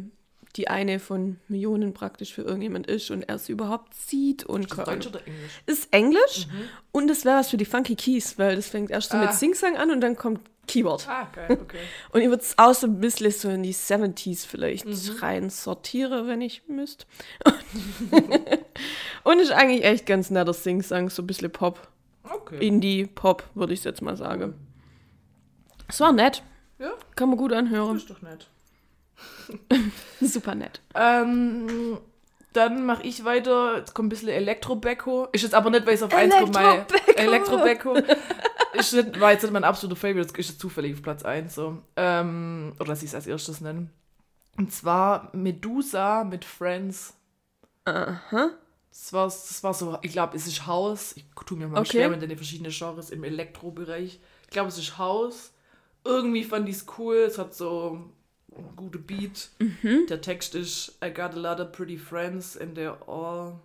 die eine von Millionen praktisch für irgendjemand ist und er sie überhaupt sieht und Ist das Deutsch oder Englisch? ist Englisch und das wäre was für die Funky Keys, weil das fängt erst so Ah. mit Singsang an und dann kommt Keyboard. Ah, geil, okay. Und ich würde es auch so ein bisschen so in die 70s vielleicht rein sortiere, wenn ich müsste. Und ist eigentlich echt ganz netter Singsang, so ein bisschen Pop. Okay. Indie-Pop, würde ich jetzt mal sagen. Es war nett. Ja, Kann man gut anhören. ist doch nett. Super nett. Ähm, dann mache ich weiter. Jetzt kommt ein bisschen Elektro-Becko. Ist jetzt aber nicht, weil es auf 1 kommt. mein- Elektro-Becko. Elektro-Becko. Ist nicht, war jetzt nicht mein absoluter Favorite, ist jetzt zufällig auf Platz 1. So. Ähm, oder dass ich es als erstes nennen. Und zwar Medusa mit Friends. Aha. Das war, das war so, ich glaube, es ist Haus. Ich tue mir mal Okay. schwer mit den verschiedenen Genres im Elektrobereich. Ich glaube, es ist Haus. Irgendwie fand ich es cool. Es hat so guten Beat. Mhm. Der Text ist I got a lot of pretty friends and they're all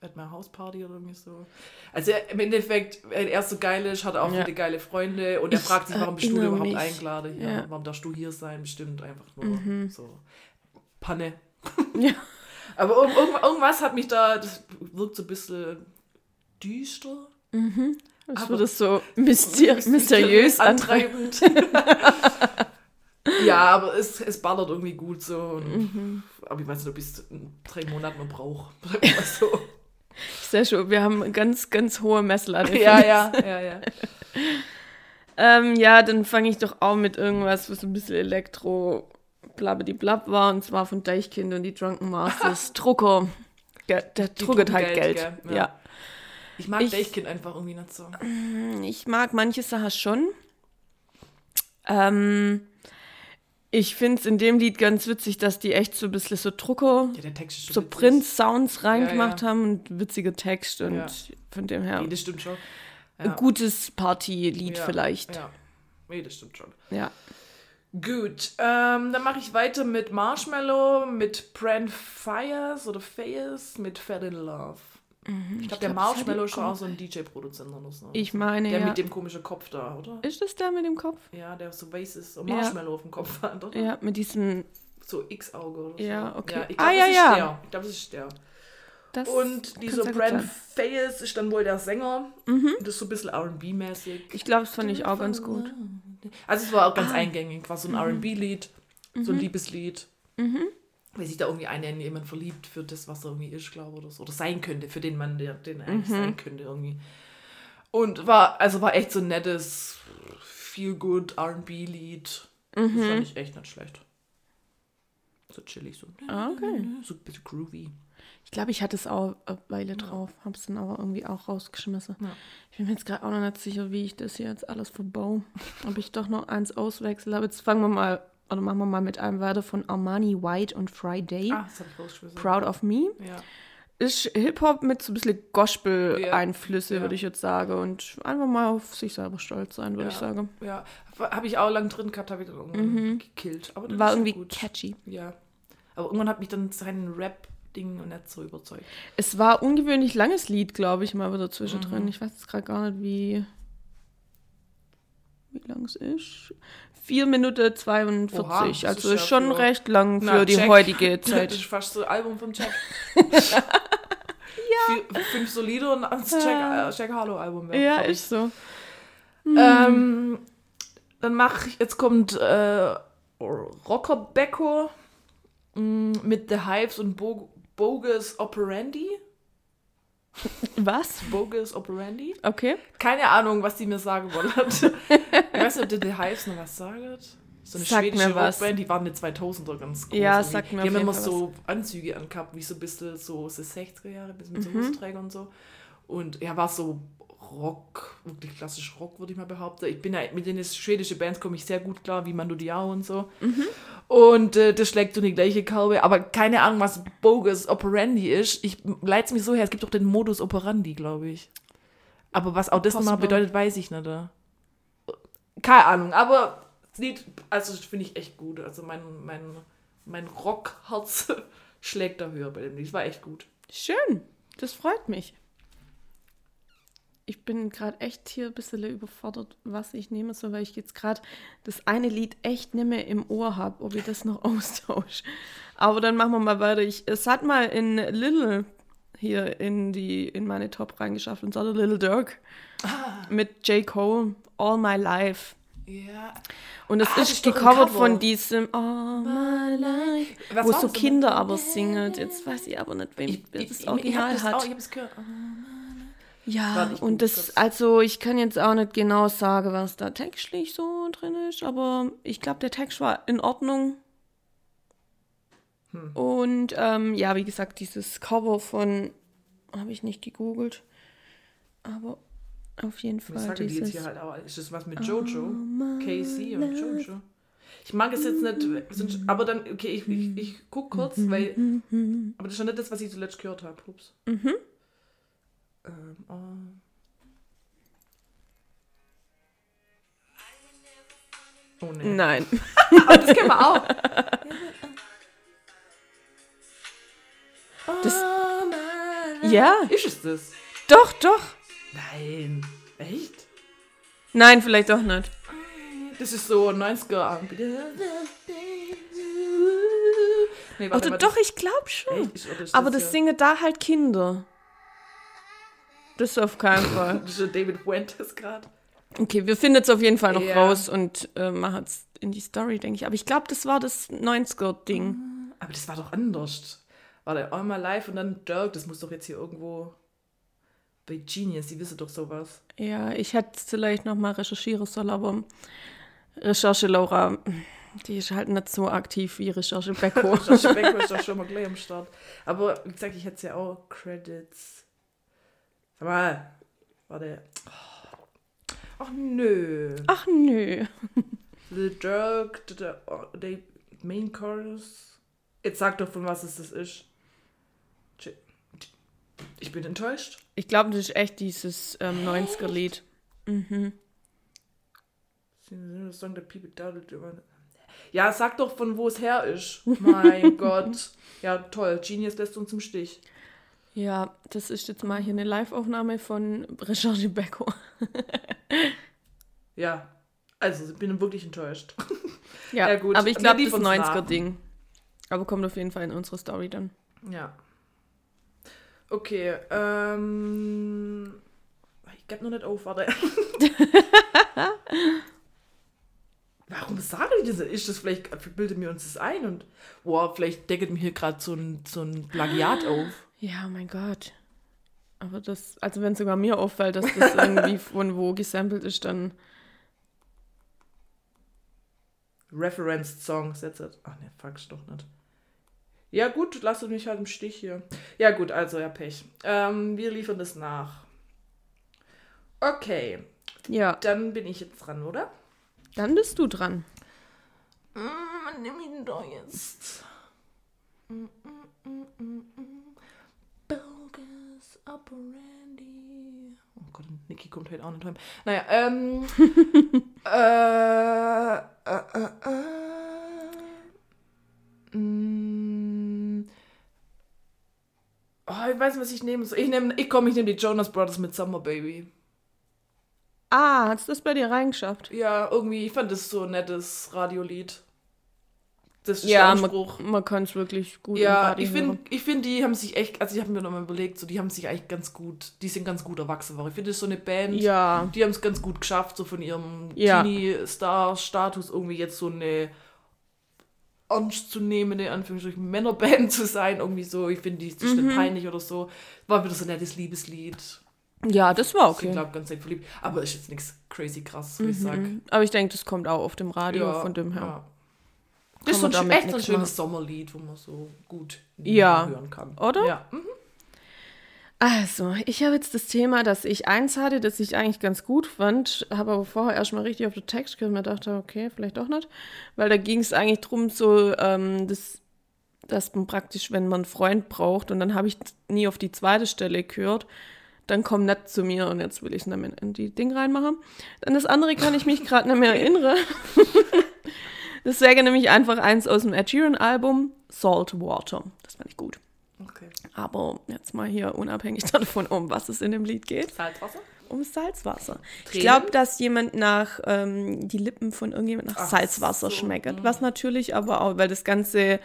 at my house party oder irgendwie so. Also im Endeffekt, wenn er so geil ist, hat er auch Ja. viele geile Freunde und er Ich fragt sich, warum bist du überhaupt eingeladen? Ja, Ja. Warum darfst du hier sein? Bestimmt einfach nur so Panne. Ja. Aber irg irgend- irgendwas hat mich da, das wirkt so ein bisschen düster. Das Aber- wird es so myster mysteriös antreiben. antreibend. ja, aber es, es ballert irgendwie gut so. Mhm. Aber ich ich es in drei Monaten brauche. Sag mal so. Sehr schön. Wir haben ganz, ganz hohe Messlatte. ja, ja, ja, ja. Ähm, ja, dann fange ich doch auch mit irgendwas, was ein bisschen Elektro blablabla war, und zwar von Deichkind und die Drunken Masters. Drucker. Der Die drucket halt Geld. Geld? Ja. Ja. Ich mag Ich- Deichkind einfach irgendwie nicht so. Ich mag manche Sachen schon. Ähm, ich finde es in dem Lied ganz witzig, dass die echt so ein bisschen so Drucker, Ja, so witzig. Prince-Sounds reingemacht ja. haben und witziger Text und Ja. von dem her Nee, das stimmt schon. ein gutes Partylied Ja, vielleicht. Ja, nee, das stimmt schon. ja. Gut, ähm, dann mache ich weiter mit Marshmallow, mit Brand Fires oder Fayes, mit Fed in Love. Ich glaube, der glaub, Marshmallow ist schon auch so ein DJ-Produzent oder so. Ich meine, Der ja. mit dem komischen Kopf da, oder? Ist das der mit dem Kopf? Ja, der so weiß ist, Ja. Marshmallow auf dem Kopf hat, oder? Ja, mit diesem. So X-Auge oder so. Ja, okay. ich Ah, glaube, ja, das ist ja. der. Ich glaube, das ist der. Das Und dieser Brand. Fayes ist dann wohl der Sänger. Mhm. Das ist so ein bisschen R&B-mäßig. Ich glaube, das fand ich auch ganz gut. Also es war auch Ah. ganz eingängig, war so ein Mhm. R&B-Lied, so ein Liebeslied. Weil sich da irgendwie einer in jemand verliebt für das, was er irgendwie ist, glaube ich, oder so. Oder sein könnte, für den Mann, der den er Mhm. eigentlich sein könnte irgendwie. Und war, also war echt so ein nettes, feel-good R&B-Lied. Mhm. Das fand ich echt nicht schlecht. So chillig, so. Ah, okay. So ein bisschen groovy. Ich glaube, ich hatte es auch eine Weile drauf, habe es dann aber irgendwie auch rausgeschmissen. Ja. Ich bin mir jetzt gerade auch noch nicht sicher, wie ich das hier jetzt alles verbau. Ob ich doch noch eins auswechsle. Aber jetzt fangen wir mal, oder machen wir mal mit einem weiter von Armani White und Friday. Ah, das habe ich. Proud of Me. Ja. Ist Hip-Hop mit so ein bisschen Gospel-Einflüsse, Ja. würde ich jetzt sagen. Und einfach mal auf sich selber stolz sein, würde Ja. ich sagen. Ja, habe ich auch lang drin gehabt, habe ich dann irgendwann gekillt. Aber Mhm. War irgendwie gut. catchy. Ja. Aber irgendwann hat mich dann sein Rap-Ding nicht so überzeugt. Es war ungewöhnlich langes Lied, glaube ich, mal wieder zwischendrin. Mhm. Ich weiß jetzt gerade gar nicht, wie, wie lang es ist. 4 Minuten 42. Oha, das also ist ist ja schon für- recht lang für Na, die check. heutige Das Zeit. ist fast so ein Album vom Jack. ja. fünf solide und das Jack, äh, Jack Harlow-Album. wäre, ja, ist so. Ähm, dann mache ich, jetzt kommt äh, Rocker Becco mm, mit The Hives und Bo Bogus Operandi. Was? Bogus Operandi. Okay. Keine Ahnung, was die mir sagen wollen. ich weiß nicht, ob The Hives noch was sagt. So eine Sag schwedische was. Rockband, die waren in den 2000er ganz groß. Ja, sag mir Die haben immer so Anzüge angehabt, wie so ein bisschen so, so 60er Jahre, bis mit Mhm. so Hosenträger und so. Und ja, war so Rock, wirklich klassisch Rock, würde ich mal behaupten. Ich bin ja mit den schwedischen Bands komme ich sehr gut klar, wie Mando Diao und so. Und äh, das schlägt so in die gleiche Kerbe. Aber keine Ahnung, was Bogus Operandi ist. Ich leite es mir so her, es gibt doch den Modus Operandi, glaube ich. Aber was auch das nochmal bedeutet, weiß ich nicht. äh. Keine Ahnung, aber das Lied, also finde ich echt gut. Also mein, mein, mein Rockherz schlägt da höher bei dem Lied. War echt gut. Schön, das freut mich. Ich bin gerade echt hier ein bisschen überfordert, was ich nehme, so weil ich jetzt gerade das eine Lied echt nicht mehr im Ohr habe, ob ich das noch austausche. Aber dann machen wir mal weiter. Ich, es hat mal in Little hier in die in meine Top reingeschafft und zwar Little Dirk mit J. Cole, All My Life. Ja. Und das Ah, das ist gecovert Cover. von diesem All My Life, Was wo so das? Kinder aber singen. Jetzt weiß ich aber nicht, wem wer das ich Original hab das hat. Auch, ich habe es gehört. Ja, Warte, ich und das, kurz. also ich kann jetzt auch nicht genau sagen, was da textlich so drin ist, aber ich glaube, der Text war in Ordnung. Hm. Und ähm, ja, wie gesagt, dieses Cover von, habe ich nicht gegoogelt, aber auf jeden Ich Fall sage die jetzt hier halt auch. Ist das was mit Jojo? Casey und Jojo? Ich mag es jetzt nicht, aber dann, okay, ich, ich, ich guck kurz, weil, aber das ist schon nicht das, was ich zuletzt gehört habe. Ups. Mhm. Ähm, oh. Oh ne. Nein. Aber das kennen wir auch. Das- Oh. Ja. Ist es das? Doch, doch. Nein. Echt? Nein, vielleicht doch nicht. Das ist so 90er. Nee, warte, Oder warte. doch, ich glaube schon. Echt? Ist- oder ist Aber das hier- singen da halt Kinder. Das auf keinen Fall. Das ist der David Fuentes gerade. Okay, wir finden es auf jeden Fall noch Ja. raus und äh, machen es in die Story, denke ich. Aber ich glaube, das war das 90er-Ding. Aber das war doch anders. War der All My Life und dann Dirk, das muss doch jetzt hier irgendwo bei Genius, die wissen doch sowas. Ja, ich hätte es vielleicht noch mal recherchieren sollen, aber Recherche Laura, die ist halt nicht so aktiv wie Recherche Becko. Josh Beck ist doch schon mal gleich am Start. Aber wie gesagt, ich hätte ja auch Credits. Sag mal, warte. Ach nö. Ach nö. The Dirk, der, der Main Chorus. Jetzt sag doch, von was es das ist. Ich bin enttäuscht. Ich glaube, das ist echt dieses ähm, 90er-Lied. Mhm. Song der. Ja, sag doch, von wo es her ist. Mein Gott. Ja, toll. Genius lässt uns im Stich. Ja, das ist jetzt mal hier eine Live-Aufnahme von Recherche Becko. Ja. Also, ich bin wirklich enttäuscht. Ja, Ja, gut. aber ich glaube, das liefern's nach. 90er-Ding. Aber kommt auf jeden Fall in unsere Story dann. Ja. Okay, ähm. Ich geb noch nicht auf, warte. Warum sagen die das? Ist das vielleicht, bilden wir uns das ein und, boah, vielleicht deckelt mir hier gerade so ein, so ein Plagiat auf. Ja, mein Gott. Aber das, also wenn sogar mir auffällt, dass das irgendwie von wo gesampelt ist, dann. Referenced Song, that's it. Ach ne, fuck's doch nicht. Ja gut, lasst mich halt im Stich hier. Ja gut, also ja Pech. Ähm, wir liefern das nach. Okay, Ja, dann bin ich jetzt dran, oder? dann bist du dran. Mm, nimm ihn doch jetzt. Mm, mm, mm, mm, mm. Bogus Operandi. Oh Gott, Niki kommt heute auch nicht heim. Naja, ähm. äh, äh, äh, äh. Mm. Oh, ich weiß nicht, was ich nehmen soll. Ich nehme, ich komme, ich nehme die Jonas Brothers mit Summer Baby. Ah, hast du das bei dir reingeschafft? Ja, irgendwie, ich fand das so ein nettes Radiolied. Das ist Ja, man, man kann es wirklich gut Ja, ich finde, ich find, die haben sich echt, also ich habe mir nochmal überlegt, so die haben sich eigentlich ganz gut, die sind ganz gut erwachsen worden. Ich finde, das ist so eine Band, Ja, die haben es ganz gut geschafft, so von ihrem Ja. Teenie-Star-Status irgendwie jetzt so eine ernstzunehmende, Anführungsstrichen, Männerband zu sein, irgendwie so. Ich finde, die die Mhm. peinlich oder so. War wieder so ein nettes Liebeslied. ja, das war Ich okay. glaube, ganz sehr verliebt. Aber ist jetzt nichts crazy krass, wie ich sag. Mhm. Aber ich denke, das kommt auch auf dem Radio, von dem her. Ja. Das ist so ein, echt ein schönes. Sommerlied, wo man so gut Ja. hören kann. Oder? Ja. Mhm. Also, ich habe jetzt das Thema, dass ich eins hatte, das ich eigentlich ganz gut fand, habe aber vorher erstmal richtig auf den Text gehört und mir dachte, okay, vielleicht doch nicht. Weil da ging es eigentlich drum, so, ähm, das, dass man praktisch, wenn man einen Freund braucht, und dann habe ich nie auf die zweite Stelle gehört, dann komm nicht zu mir und jetzt will ich es nicht in die Ding reinmachen. Dann das andere kann ich mich gerade nicht mehr erinnern. das wäre nämlich einfach eins aus dem Ed Sheeran-Album, Salt Water. Das fand ich gut. Okay. Aber jetzt mal hier unabhängig davon, um was es in dem Lied geht. Salzwasser? Um Salzwasser. Ich Tränen? glaube, dass jemand nach, ähm, die Lippen von irgendjemand nach Ach Salzwasser so, schmeckt. mm. Was natürlich aber auch, weil das ganze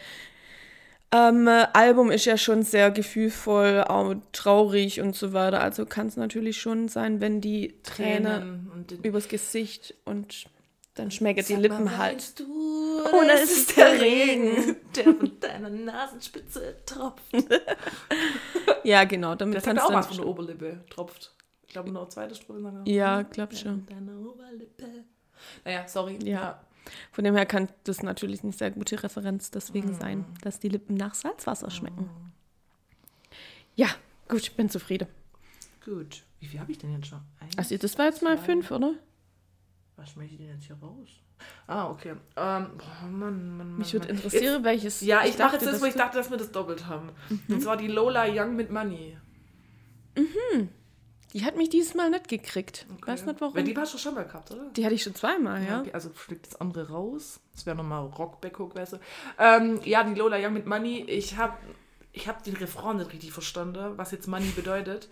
ähm, Album ist ja schon sehr gefühlvoll, auch traurig und so weiter. Also kann es natürlich schon sein, wenn die Träne den übers Gesicht und dann schmecken die Lippen mal, halt. Du, Oder ist es der Regen? der von deiner Nasenspitze tropft. Ja, genau. Damit Das hat kannst auch du was dann von der Oberlippe. Tropft. Ich glaube, noch zweite Strophe. Ja, glaub Der schon. Deiner Oberlippe. Naja, sorry. Ja. Von dem her kann das natürlich eine sehr gute Referenz deswegen Mm. sein, dass die Lippen nach Salzwasser schmecken. Ja, gut, ich bin zufrieden. Gut. Wie viel habe ich denn jetzt schon? Eins, Also das war jetzt mal fünf, oder? Was schmeiße ich denn jetzt hier raus? Ah, okay. Ähm, boah, Mann, Mann, Mann. Mich würde interessieren, welches. Jetzt, ja, ich, mache jetzt dachte, das, wo ich dachte, dass wir das doppelt haben. Und zwar die Lola Young mit Money. du- Die hat mich dieses Mal nicht gekriegt. Okay. Weiß nicht warum. Weil die hast du schon mal gehabt, oder? Die hatte ich schon zweimal, ja. Okay, also fliegt das andere raus. Das wäre nochmal Rockback-Hook, weißt du. Ähm, ja, die Lola Young mit Money. Ich habe ich hab den Refrain nicht richtig verstanden, was jetzt Money bedeutet.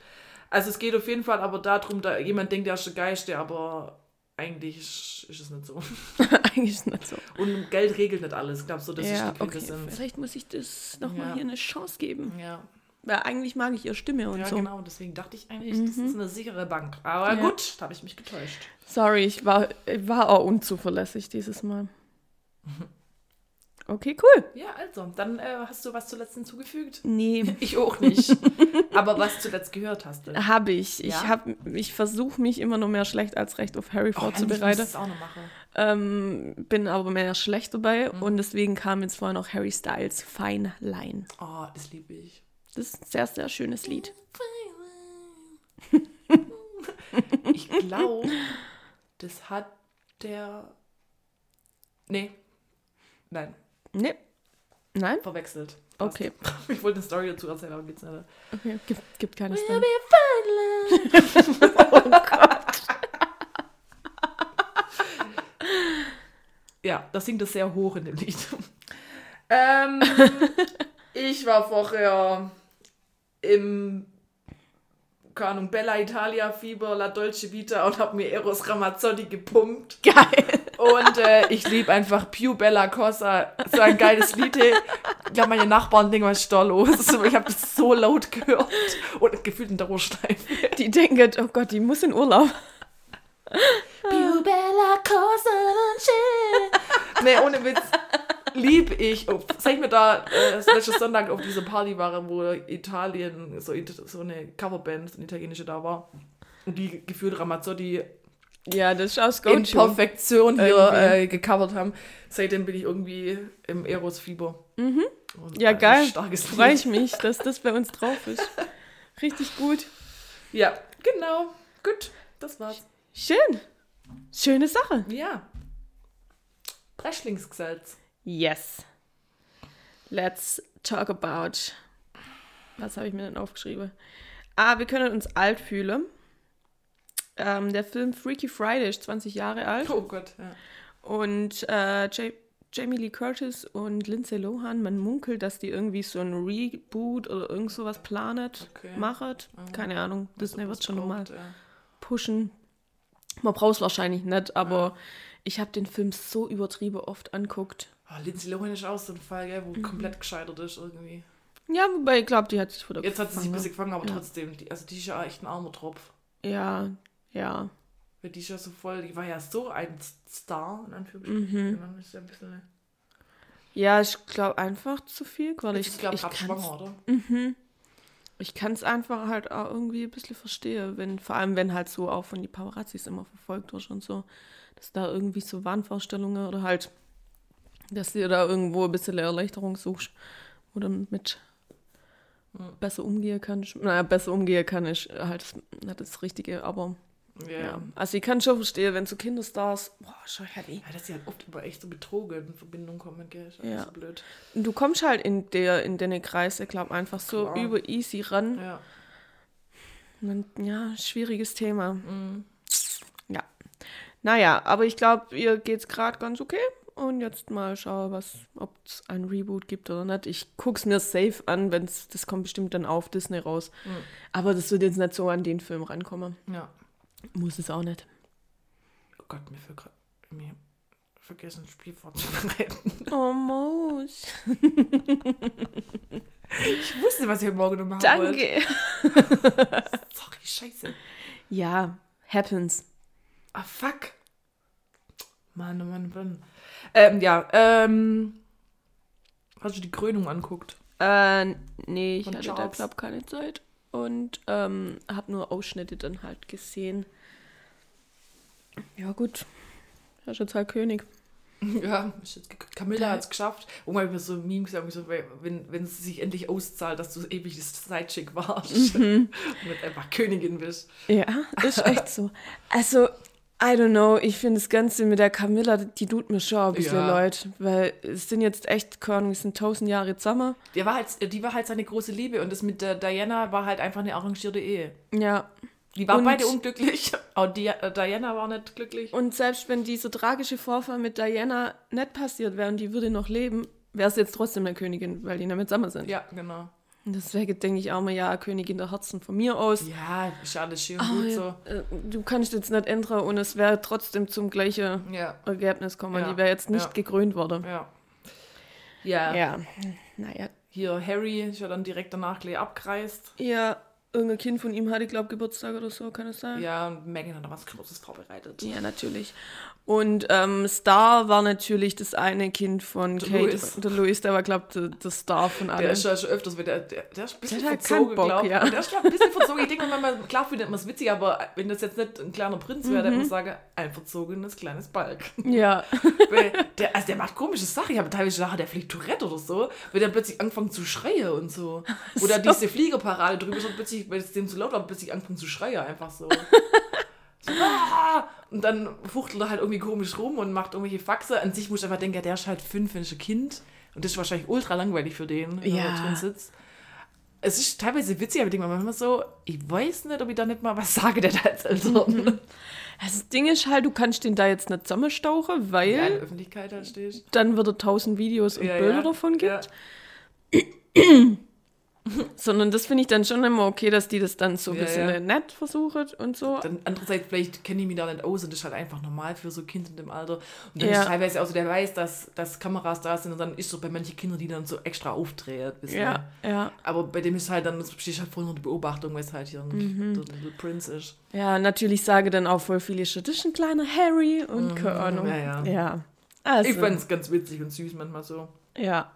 Also es geht auf jeden Fall aber darum, da jemand denkt, der ist der Geist, der aber eigentlich ist, es nicht so. Eigentlich ist nicht so. Und Geld regelt nicht alles. Ich glaube so, das ja, ist die okay. Quintessenz. Vielleicht muss ich das nochmal Ja. hier eine Chance geben. Ja, Weil eigentlich mag ich ihre Stimme und ja so. genau. Deswegen dachte ich eigentlich, das ist eine sichere Bank. Aber Ja. gut, da habe ich mich getäuscht. Sorry, ich war, ich war auch unzuverlässig dieses Mal. Okay, cool. Ja, also, dann äh, hast du was zuletzt hinzugefügt? Nee, Ich auch nicht. Aber was zuletzt gehört hast du? habe ich. Ich, Ja? hab- ich versuche mich immer noch mehr schlecht als recht auf Harry Oh, vorzubereiten. es auch noch machen. Ähm, bin aber mehr schlecht dabei Mhm. und deswegen kam jetzt vorher noch Harry Styles Fine Line. Oh, das liebe ich. Das ist ein sehr, sehr schönes Lied. Ich glaube, das hat der. Nee. Nein, Nee. Nein? verwechselt. Passt. Okay. Ich wollte eine Story dazu erzählen, aber geht's nicht. okay. Gibt, gibt keine Story. Ja, das singt es sehr hoch in dem Lied. ähm, ich war vorher im keine Ahnung, Bella Italia Fieber, La Dolce Vita und habe mir Eros Ramazzotti gepumpt. Geil. Und äh, ich liebe einfach Più Bella Cosa. So ein geiles Lied. Ich glaube, meine Nachbarn denken, was ist da los? Ich habe das so laut gehört und gefühlt in der Ohrschleife. Die denken, oh Gott, die muss in Urlaub. Più Bella Cosa. Nee, ohne Witz. Lieb ich. Oh, sag ich mir da äh, das letzte Sonntag auf diese Party war, wo Italien, so, so eine Coverband, eine italienische da war. Und die gefühlt Ramazzotti Ja, das ist aus in. Perfektion hier Irgendwie. äh, gecovert haben. Seitdem bin ich irgendwie im Eros-Fieber. Mhm. Ja, geil. Starkes Freue ich mich, dass das bei uns drauf ist. Richtig gut. Ja, genau. Gut, das war's. Schön. Schöne Sache. Ja. Breschlingsgesetz. Yes. Let's talk about. Was habe ich mir denn aufgeschrieben? Ah, wir können uns alt fühlen. Ähm, der Film Freaky Friday ist 20 Jahre alt. Oh Gott, ja. Und äh, Ja- Jamie Lee Curtis und Lindsay Lohan, man munkelt, dass die irgendwie so ein Reboot oder irgend sowas planet, Okay. machet. Keine Ahnung, Disney wird schon nochmal ja. pushen. Man braucht es wahrscheinlich nicht, aber ich habe den Film so übertrieben oft anguckt. Oh, Lindsay Lohan ist auch so ein Fall, gell, wo komplett gescheitert ist irgendwie. Ja, wobei ich glaube, die hat sich wieder Jetzt hat sie sich ein bisschen gefangen, aber Ja. trotzdem, die, also die ist ja echt ein armer Tropf. Ja, ja. Weil die ist ja so voll, die war ja so ein Star, in Anführungsstrichen. Mhm. Dann ist ja ein bisschen. Ja, ich glaube einfach zu viel, weil ich, Ich glaube, ich gerade schwanger, oder? Ich kann es einfach halt auch irgendwie ein bisschen verstehen, wenn, vor allem wenn halt so auch von die Paparazzis immer verfolgt wird und so, dass da irgendwie so Wahnvorstellungen oder halt, dass du da irgendwo ein bisschen Erleichterung suchst oder mit besser umgehen kann. Ich- Naja, besser umgehen kann ich halt das, das Richtige, aber Ja, ja. Also ich kann schon verstehen, wenn so Kinderstars, boah, schon heavy. Ja, dass sie halt oft über echt so Betrogen in Verbindung kommen, gell? Ist Ja. so blöd. Und Du kommst halt in der, in den Kreise, glaub einfach so Klar. über easy ran. Ja. Und ja, schwieriges Thema. Mhm. Ja. Naja, aber ich glaube, ihr geht's gerade ganz okay. Und jetzt mal schauen, was, ob es ein Reboot gibt oder nicht. Ich guck's mir safe an, wenn's, das kommt bestimmt dann auf Disney raus. Mhm. Aber das wird jetzt nicht so an den Film rankommen. Ja. Muss es auch nicht. Oh Gott, mir, ver mir vergessen, Spiel vorzubereiten. Oh, Maus. Ich wusste, was heute Morgen noch machen. Danke. Sorry, scheiße. Ja, happens. Ah, fuck. Mann, oh Mann, Mann. Ähm, ja, ähm. Hast du die Krönung anguckt? Äh, nee, ich Von hatte da, Charles. glaub keine Zeit. Und ähm, habe nur Ausschnitte dann halt gesehen. Ja, gut. Er ist jetzt halt König. Ja, Camilla hat es geschafft. Und mal mir so Meme gesagt, so, wenn, wenn es sich endlich auszahlt, dass du ewig das Sidechick warst und nicht einfach Königin bist. Ja, ist echt so. Also, I don't know, ich finde das Ganze mit der Camilla, die tut mir schon ein bisschen Ja. leid. Weil es sind jetzt echt, keine Ahnung, es sind tausend Jahre zusammen. Die war, halt, die war halt seine große Liebe und das mit der Diana war halt einfach eine arrangierte Ehe. Ja. Die waren Und- beide unglücklich. Auch die, äh, Diana war nicht glücklich. Und selbst wenn dieser tragische Vorfall mit Diana nicht passiert wäre und die würde noch leben, wäre es jetzt trotzdem eine Königin, weil die nicht mehr zusammen sind. Ja, genau. Deswegen denke ich auch mal, ja, Königin der Herzen von mir aus. Ja, ist alles schön Aber gut so. äh, du kannst jetzt nicht ändern und es wäre trotzdem zum gleichen Ja, Ergebnis kommen. Ja, Die wäre jetzt nicht ja. gekrönt worden. ja. Ja, Ja. Naja. hier Harry ist ja dann direkt danach gleich abgereist. Ja, irgendein Kind von ihm hatte, glaube Geburtstag oder so, kann es sein? Ja, und Megan hat da was Großes vorbereitet. Ja, natürlich. Und ähm, Star war natürlich das eine Kind von Der Kate. Louis. Der Louis, der war, glaube ich, der, der Star von allen. Der ist ja schon öfters wieder, der, der ist ein bisschen Der verzogen, keinen Bock, glaub ja. Der ist glaub, ein bisschen verzogen. Ich denke manchmal, klar findet man es witzig, aber wenn das jetzt nicht ein kleiner Prinz wäre, Mhm. dann muss ich sagen, ein verzogenes kleines Balk. ja. Weil der, also der macht komische Sachen. Ich habe teilweise gedacht, der fliegt Tourette oder so, weil der plötzlich anfangen zu schreien und so. Oder So. diese Fliegerparade drüber und plötzlich, weil es dem zu laut war, plötzlich anfangen zu schreien, einfach so. so ah! Und dann fuchtelt er halt irgendwie komisch rum und macht irgendwelche Faxe. An sich muss ich einfach denken, ja, der ist halt fünf, wenn ist ein Kind. Und das ist wahrscheinlich ultra langweilig für den, wenn Ja. er drin sitzt. Es ist teilweise witzig, aber ich denke mir manchmal so, ich weiß nicht, ob ich da nicht mal was sage, der da jetzt also. Also das Ding ist halt, du kannst den da jetzt nicht zusammenstauchen, weil Ja, in der Öffentlichkeit halt stehst. dann wieder tausend Videos und Ja, Bilder ja. davon gibt. Sondern das finde ich dann schon immer okay, dass die das dann so ein Ja, bisschen ja. nett versuchen und so. Dann andererseits, vielleicht kenne ich mich da nicht aus und das ist halt einfach normal für so Kinder in dem Alter. Und dann Ja. ist teilweise auch so, der weiß, dass, dass Kameras da sind und dann ist so bei manchen Kindern, die dann so extra bisschen. Ja, ja. Aber bei dem ist halt dann, das besteht halt voll nur die Beobachtung, weil es halt hier Mhm. der Little Prince ist. Ja, natürlich sage dann auch voll viele das ist ein kleiner Harry und keine Ahnung. Mhm. ja, ja. ja. Also, Ich fand es ganz witzig und süß manchmal so. Ja.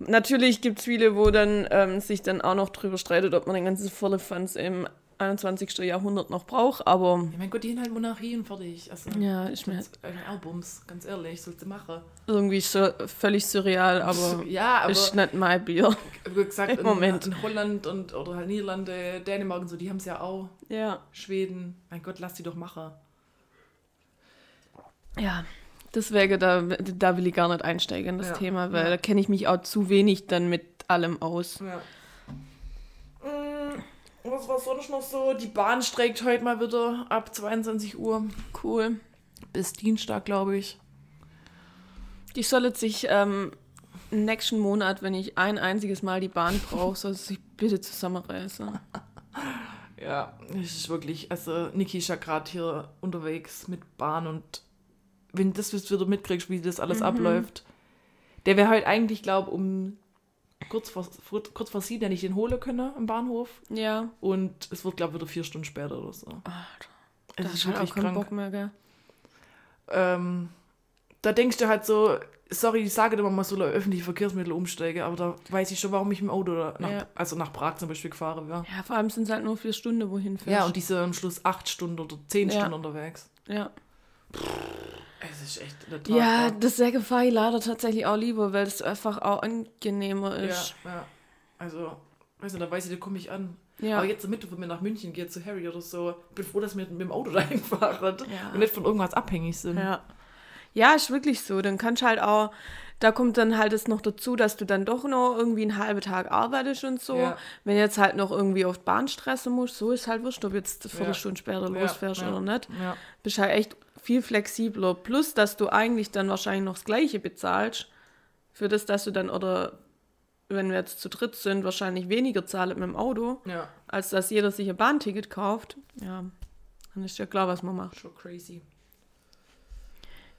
Natürlich gibt es viele, wo dann ähm, sich dann auch noch drüber streitet, ob man den ganzen Firlefanz im 21. Jahrhundert noch braucht, aber Ja, mein Gott, die haben halt Monarchie und fertig. Also, ja, ich meine, Albums, ganz ehrlich, sollst du machen. irgendwie so völlig surreal, aber ja, aber ist nicht mein Bier. wie gesagt, in, Moment. in Holland und oder halt Niederlande, Dänemark und so, die haben es ja auch. Ja. Schweden, mein Gott, lass die doch machen. Ja. Deswegen, da, da will ich gar nicht einsteigen in das Ja, Thema, weil ja. da kenne ich mich auch zu wenig dann mit allem aus. Ja. Mm, Was war sonst noch so? Die Bahn streikt heute mal wieder ab 22 Uhr Cool. bis Dienstag, glaube ich. Die soll sich ähm, nächsten Monat, wenn ich ein einziges Mal die Bahn brauche, soll sie sich bitte zusammenreißen. Ja, es ist wirklich, also Niki ist ja gerade hier unterwegs mit Bahn und wenn das jetzt wieder mitkriegst, wie das alles abläuft, der wäre halt eigentlich, glaube um kurz vor, kurz vor sieben, der nicht den holen können am Bahnhof Ja. und es wird, glaube ich, wieder vier Stunden später oder so. Das Es ist wirklich auch keinen krank. Bock mehr, gell? ähm, da denkst du halt so, sorry, ich sage immer, man soll auf öffentliche Verkehrsmittel umsteigen, aber da weiß ich schon, warum ich im Auto oder nach, Ja. also nach Prag zum Beispiel gefahren wäre. Ja, vor allem sind es halt nur vier Stunden, wohin fährst. Ja, und die sind am Schluss acht Stunden oder zehn Ja. Stunden unterwegs. Ja. Es ist echt eine Ja, das sehr fahre ich leider tatsächlich auch lieber, weil es einfach auch angenehmer ja, ist. ja. Also, weißt du, da weiß ich, da komme ich an. Ja. Aber jetzt damit, wenn wir nach München gehen, zu Harry oder so, bin froh, dass wir mit dem Auto dahin fahren Ja. und nicht von irgendwas abhängig sind. Ja. Ja, ist wirklich so. Dann kannst du halt auch, da kommt dann halt es noch dazu, dass du dann doch noch irgendwie einen halben Tag arbeitest und so. Ja. Wenn jetzt halt noch irgendwie auf die Bahn stressen musst, so ist halt wurscht, ob jetzt eine Viertelstunde später Ja, losfährst ja. oder nicht. Ja. Bist halt echt viel flexibler. Plus, dass du eigentlich dann wahrscheinlich noch das Gleiche bezahlst, für das, dass du dann, oder wenn wir jetzt zu dritt sind, wahrscheinlich weniger zahlen mit dem Auto, ja, als dass jeder sich ein Bahnticket kauft. Ja, dann ist ja klar, was man macht. schon crazy.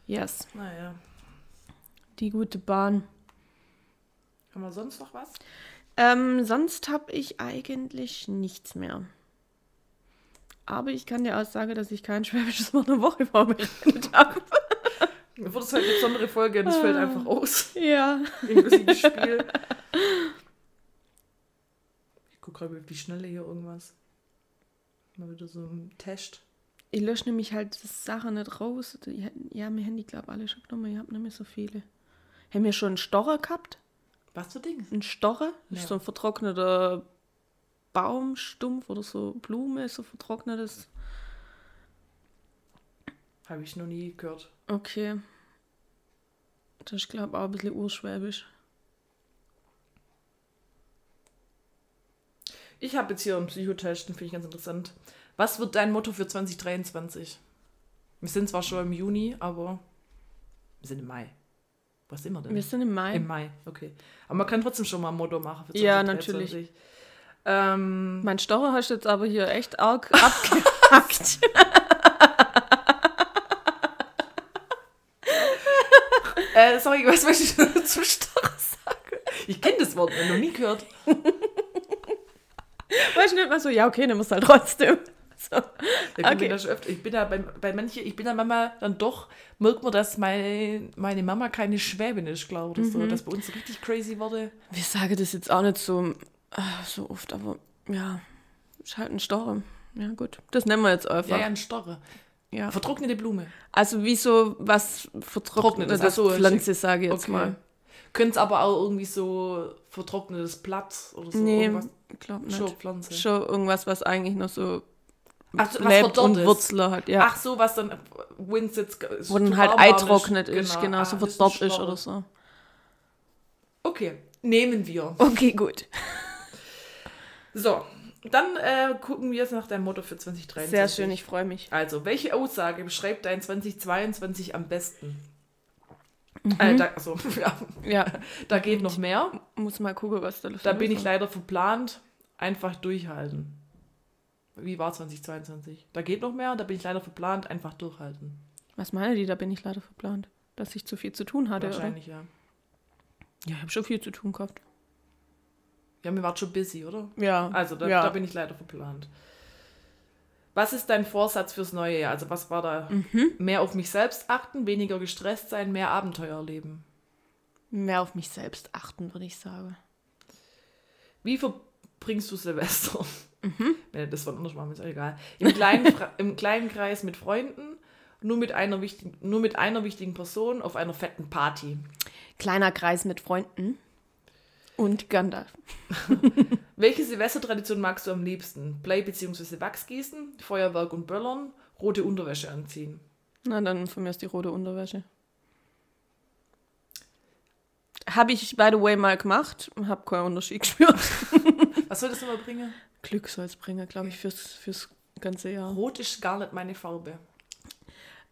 Yes, Naja. die gute Bahn. Haben wir sonst noch was? Ähm, sonst habe ich eigentlich nichts mehr. Aber ich kann dir auch sagen, dass ich kein schwäbisches Wort eine Woche vorbereitet habe. Mir wurde es halt eine besondere Folge und es fällt einfach aus. Ja. Inklusive Spiel. Ich gucke gerade, wie schnell hier irgendwas. Mal wieder so ein Test. Ich lösche nämlich halt Sachen nicht raus. Ja, mein Handy, glaube alle schon genommen. Ich habe nicht mehr so viele. Haben wir schon einen Stocher gehabt? Was für Ding? Ein? Das Ja. ist so ein vertrockneter Baumstumpf oder so Blume, so vertrocknetes. Habe ich noch nie gehört. Okay. Das ist, glaube ich, auch ein bisschen urschwäbisch. Ich habe jetzt hier einen Psychotest, den finde ich ganz interessant. Was wird dein Motto für 2023? Wir sind zwar schon im Juni, aber wir sind im Mai. Was wir denn? Wir sind im Mai. Im Mai, okay. Aber man kann trotzdem schon mal ein Motto machen für Ja, 2023. Ähm, Mein Stocher hast du jetzt aber hier echt arg abgehackt. äh, sorry, was möchte ich zum Starre sagen? Ich kenne das Wort, noch nie gehört. weißt du nicht mal so, ja, okay, dann du halt trotzdem. So. Ja, Okay. öfter, ich bin da bei, bei manchen, ich bin da manchmal dann doch, merkt man, dass meine, meine Mama keine Schwäbin ist, glaube ich, Mhm. so. Dass bei uns so richtig crazy wurde. Wir sagen das jetzt auch nicht so, äh, so oft, aber ja, ist halt ein Stocher. Ja, gut. Das nennen wir jetzt einfach. Ja, ja, ein Storre. Ja. Vertrocknete Blume. Also wie so was vertrocknetes Trocknetes, ach so, Pflanze, sage ich jetzt Okay. mal. Könnte es aber auch irgendwie so vertrocknetes Blatt oder so. Nee, irgendwas. glaube nicht. Schon Schon. Pflanze. irgendwas, was eigentlich noch so Ach, so, was und ist. Wurzel hat, ja. Ach so, was dann Wind jetzt Wo dann halt eintrocknet ist, genau, so verdorrt ist oder so. Okay, nehmen wir. Okay, gut. So, dann äh, gucken wir jetzt nach deinem Motto für 2023. Sehr schön, ich freue mich. Also, welche Aussage beschreibt dein 2022 am besten? Mhm. Äh, da, also, ja, Ja, da geht noch mehr. muss mal gucken, was da los Da bin ich ist. leider verplant. Einfach durchhalten. Wie war 2022? Da geht noch mehr, da bin ich leider verplant. Einfach durchhalten. Was meine die? Da bin ich leider verplant. Dass ich zu viel zu tun hatte, Wahrscheinlich, ja. oder? Ja, ich habe schon viel zu tun gehabt. Ja, mir war schon busy, oder? Ja. Also, da, ja. da bin ich leider verplant. Was ist dein Vorsatz fürs neue Jahr? Also, was war da? Mhm. Mehr auf mich selbst achten, weniger gestresst sein, mehr Abenteuer erleben. Mehr auf mich selbst achten, würde ich sagen. Wie verbringst du Silvester? Mhm. Das war anders machen, ist egal. Im kleinen, Im kleinen Kreis mit Freunden, nur mit, einer wichtigen, nur mit einer wichtigen Person auf einer fetten Party. Kleiner Kreis mit Freunden. Und Gandalf. Welche Silvestertradition magst du am liebsten? Play bzw. Wachsgießen, Feuerwerk und Böllern, rote Unterwäsche anziehen. Na, dann von mir ist die rote Unterwäsche. Habe ich, by the way, mal gemacht. Habe keinen Unterschied gespürt. Was soll das immer bringen? Glück soll es bringen, glaube ich, fürs, fürs ganze Jahr. Rot ist gar nicht meine Farbe.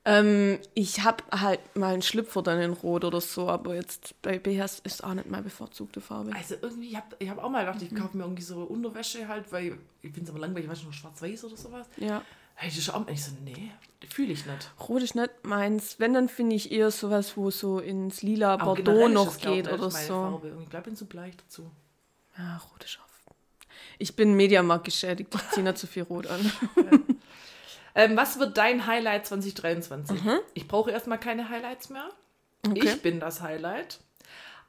Ähm, ich habe halt mal einen Schlüpfer dann in Rot oder so, aber jetzt bei BHs ist auch nicht meine bevorzugte Farbe. Also irgendwie, ich habe ich hab auch mal gedacht, ich kaufe mir irgendwie so Unterwäsche halt, weil ich finde es aber langweilig, ich noch schwarz-weiß oder sowas. Ja. Das ist auch, ich so, nee, fühle ich nicht. Rot ist nicht meins. Wenn, dann finde ich eher sowas, wo so ins lila Auch Bordeaux noch geht ich, oder so. Farbe. Ich glaube, ich bin zu bleich dazu. Ja, rot ist auf. Ich bin Mediamarkt geschädigt. Ich ziehe nicht zu viel Rot an. Ähm, was wird dein Highlight 2023? Ich brauche erstmal keine Highlights mehr. Okay. Ich bin das Highlight.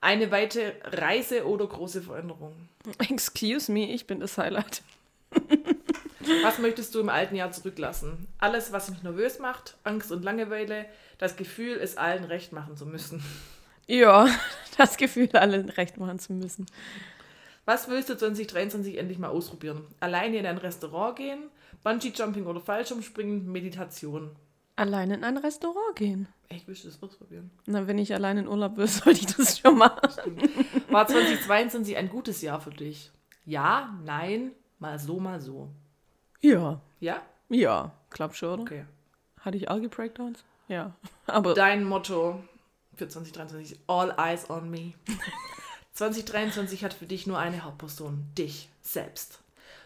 Eine weite Reise oder große Veränderung. Excuse me, ich bin das Highlight. Was möchtest du im alten Jahr zurücklassen? Alles, was mich nervös macht, Angst und Langeweile, das Gefühl, es allen recht machen zu müssen. Ja, das Gefühl, allen recht machen zu müssen. Was willst du 2023 endlich mal ausprobieren? Alleine in ein Restaurant gehen, Bungee-Jumping oder Fallschirmspringen, Meditation. Alleine in ein Restaurant gehen. Willst du das ausprobieren? Na, wenn ich alleine in Urlaub will, sollte ich das schon machen. War 2022 ein gutes Jahr für dich? Ja, nein, mal so, mal so. Ja. Ja? Ja, glaub schon, oder? Okay. Hatte ich Algae Breakdowns? Ja. Aber Dein Motto für 2023, all eyes on me. 2023 hat für dich nur eine Hauptperson, dich selbst.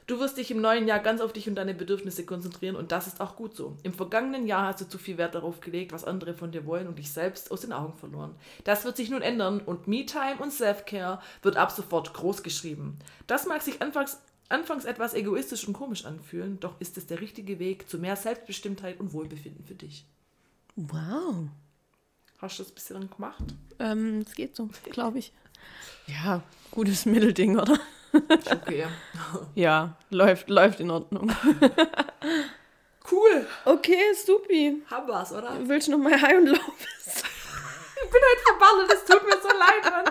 Du wirst dich im neuen Jahr ganz auf dich und deine Bedürfnisse konzentrieren und das ist auch gut so. Im vergangenen Jahr hast du zu viel Wert darauf gelegt, was andere von dir wollen und dich selbst aus den Augen verloren. Das wird sich nun ändern und Me-Time und Self-Care wird ab sofort groß geschrieben. Das mag sich anfangs, anfangs etwas egoistisch und komisch anfühlen, doch ist es der richtige Weg zu mehr Selbstbestimmtheit und Wohlbefinden für dich. wow. Hast du das bisher dann gemacht? Ähm, es geht so, glaube ich. Ja, gutes Mittelding, oder? Ist okay. Ja, läuft, läuft in Ordnung. Cool. Okay, supi. Haben wir's, oder? Willst du noch mal High und Low? Ich bin halt verballert, es tut mir so leid, Mann.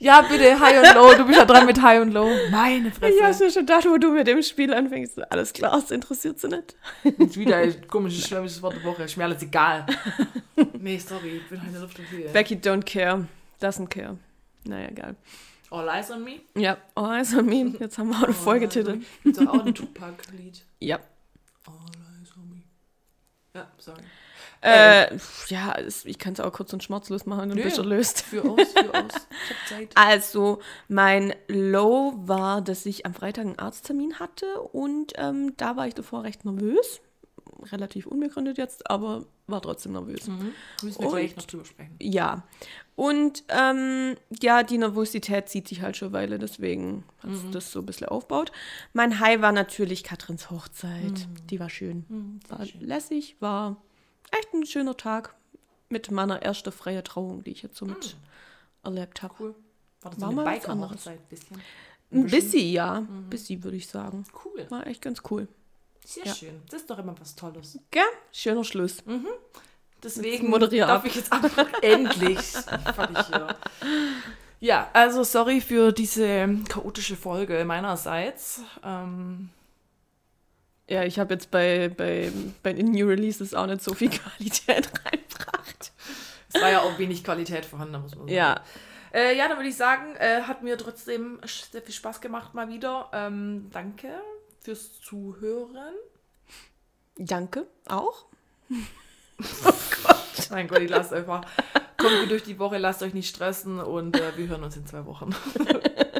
Ja, bitte, High und Low. Du bist ja dran mit High und Low. Meine Fresse. Ich hab's mir schon gedacht, wo du mit dem Spiel anfängst. Alles klar, das interessiert sie nicht. Jetzt wieder ein komisches, schwäbisches Wort der Woche. Ist mir alles egal. Nee, sorry, ich bin halt in der Luft und. Becky don't care. Doesn't care. Naja, egal. All eyes on me. Ja, oh, also me. Jetzt haben wir auch eine Folgetitel. Doch auch ein Tupac-Lied. Ja. All eyes on me. Ja, sorry. Äh, ja, es- ich kann es auch kurz und schmerzlos machen, dann bist du erlöst. Für aus, für aus. Ich Zeit. Also, mein Low war, dass ich am Freitag einen Arzttermin hatte und ähm, da war ich davor recht nervös. Relativ unbegründet jetzt, aber war trotzdem nervös. Mhm. Müssen wir Und- gleich noch drüber sprechen. Ja. Und ähm, ja, die Nervosität zieht sich halt schon eine Weile, deswegen hat Mhm. das so ein bisschen aufgebaut. Mein High war natürlich Katrins Hochzeit. Mhm. Die war schön. War lässig, war echt ein schöner Tag mit meiner ersten freien Trauung, die ich jetzt so mit erlebt habe. Mhm. Cool. War das War so eine. Biker-Hochzeit? Bisschen? Ein bisschen, ja. Mhm. Ein bisschen, würde ich sagen. Cool. War echt ganz cool. Sehr Ja. schön. Das ist doch immer was Tolles. Gell? Schöner Schluss. Deswegen moderier darf ab. ich jetzt einfach endlich. Ja, also sorry für diese chaotische Folge meinerseits. Ähm, Ja, ich habe jetzt bei, bei, bei den New Releases auch nicht so viel Qualität reingebracht. es war ja auch wenig Qualität vorhanden, muss man sagen. Ja. Äh, ja, dann würde ich sagen, äh, hat mir trotzdem sehr viel Spaß gemacht mal wieder. Ähm, danke fürs Zuhören. Danke. Auch? Mein Gott, ich lasst einfach. Kommt gut durch die Woche, lasst euch nicht stressen und äh, wir hören uns in zwei Wochen.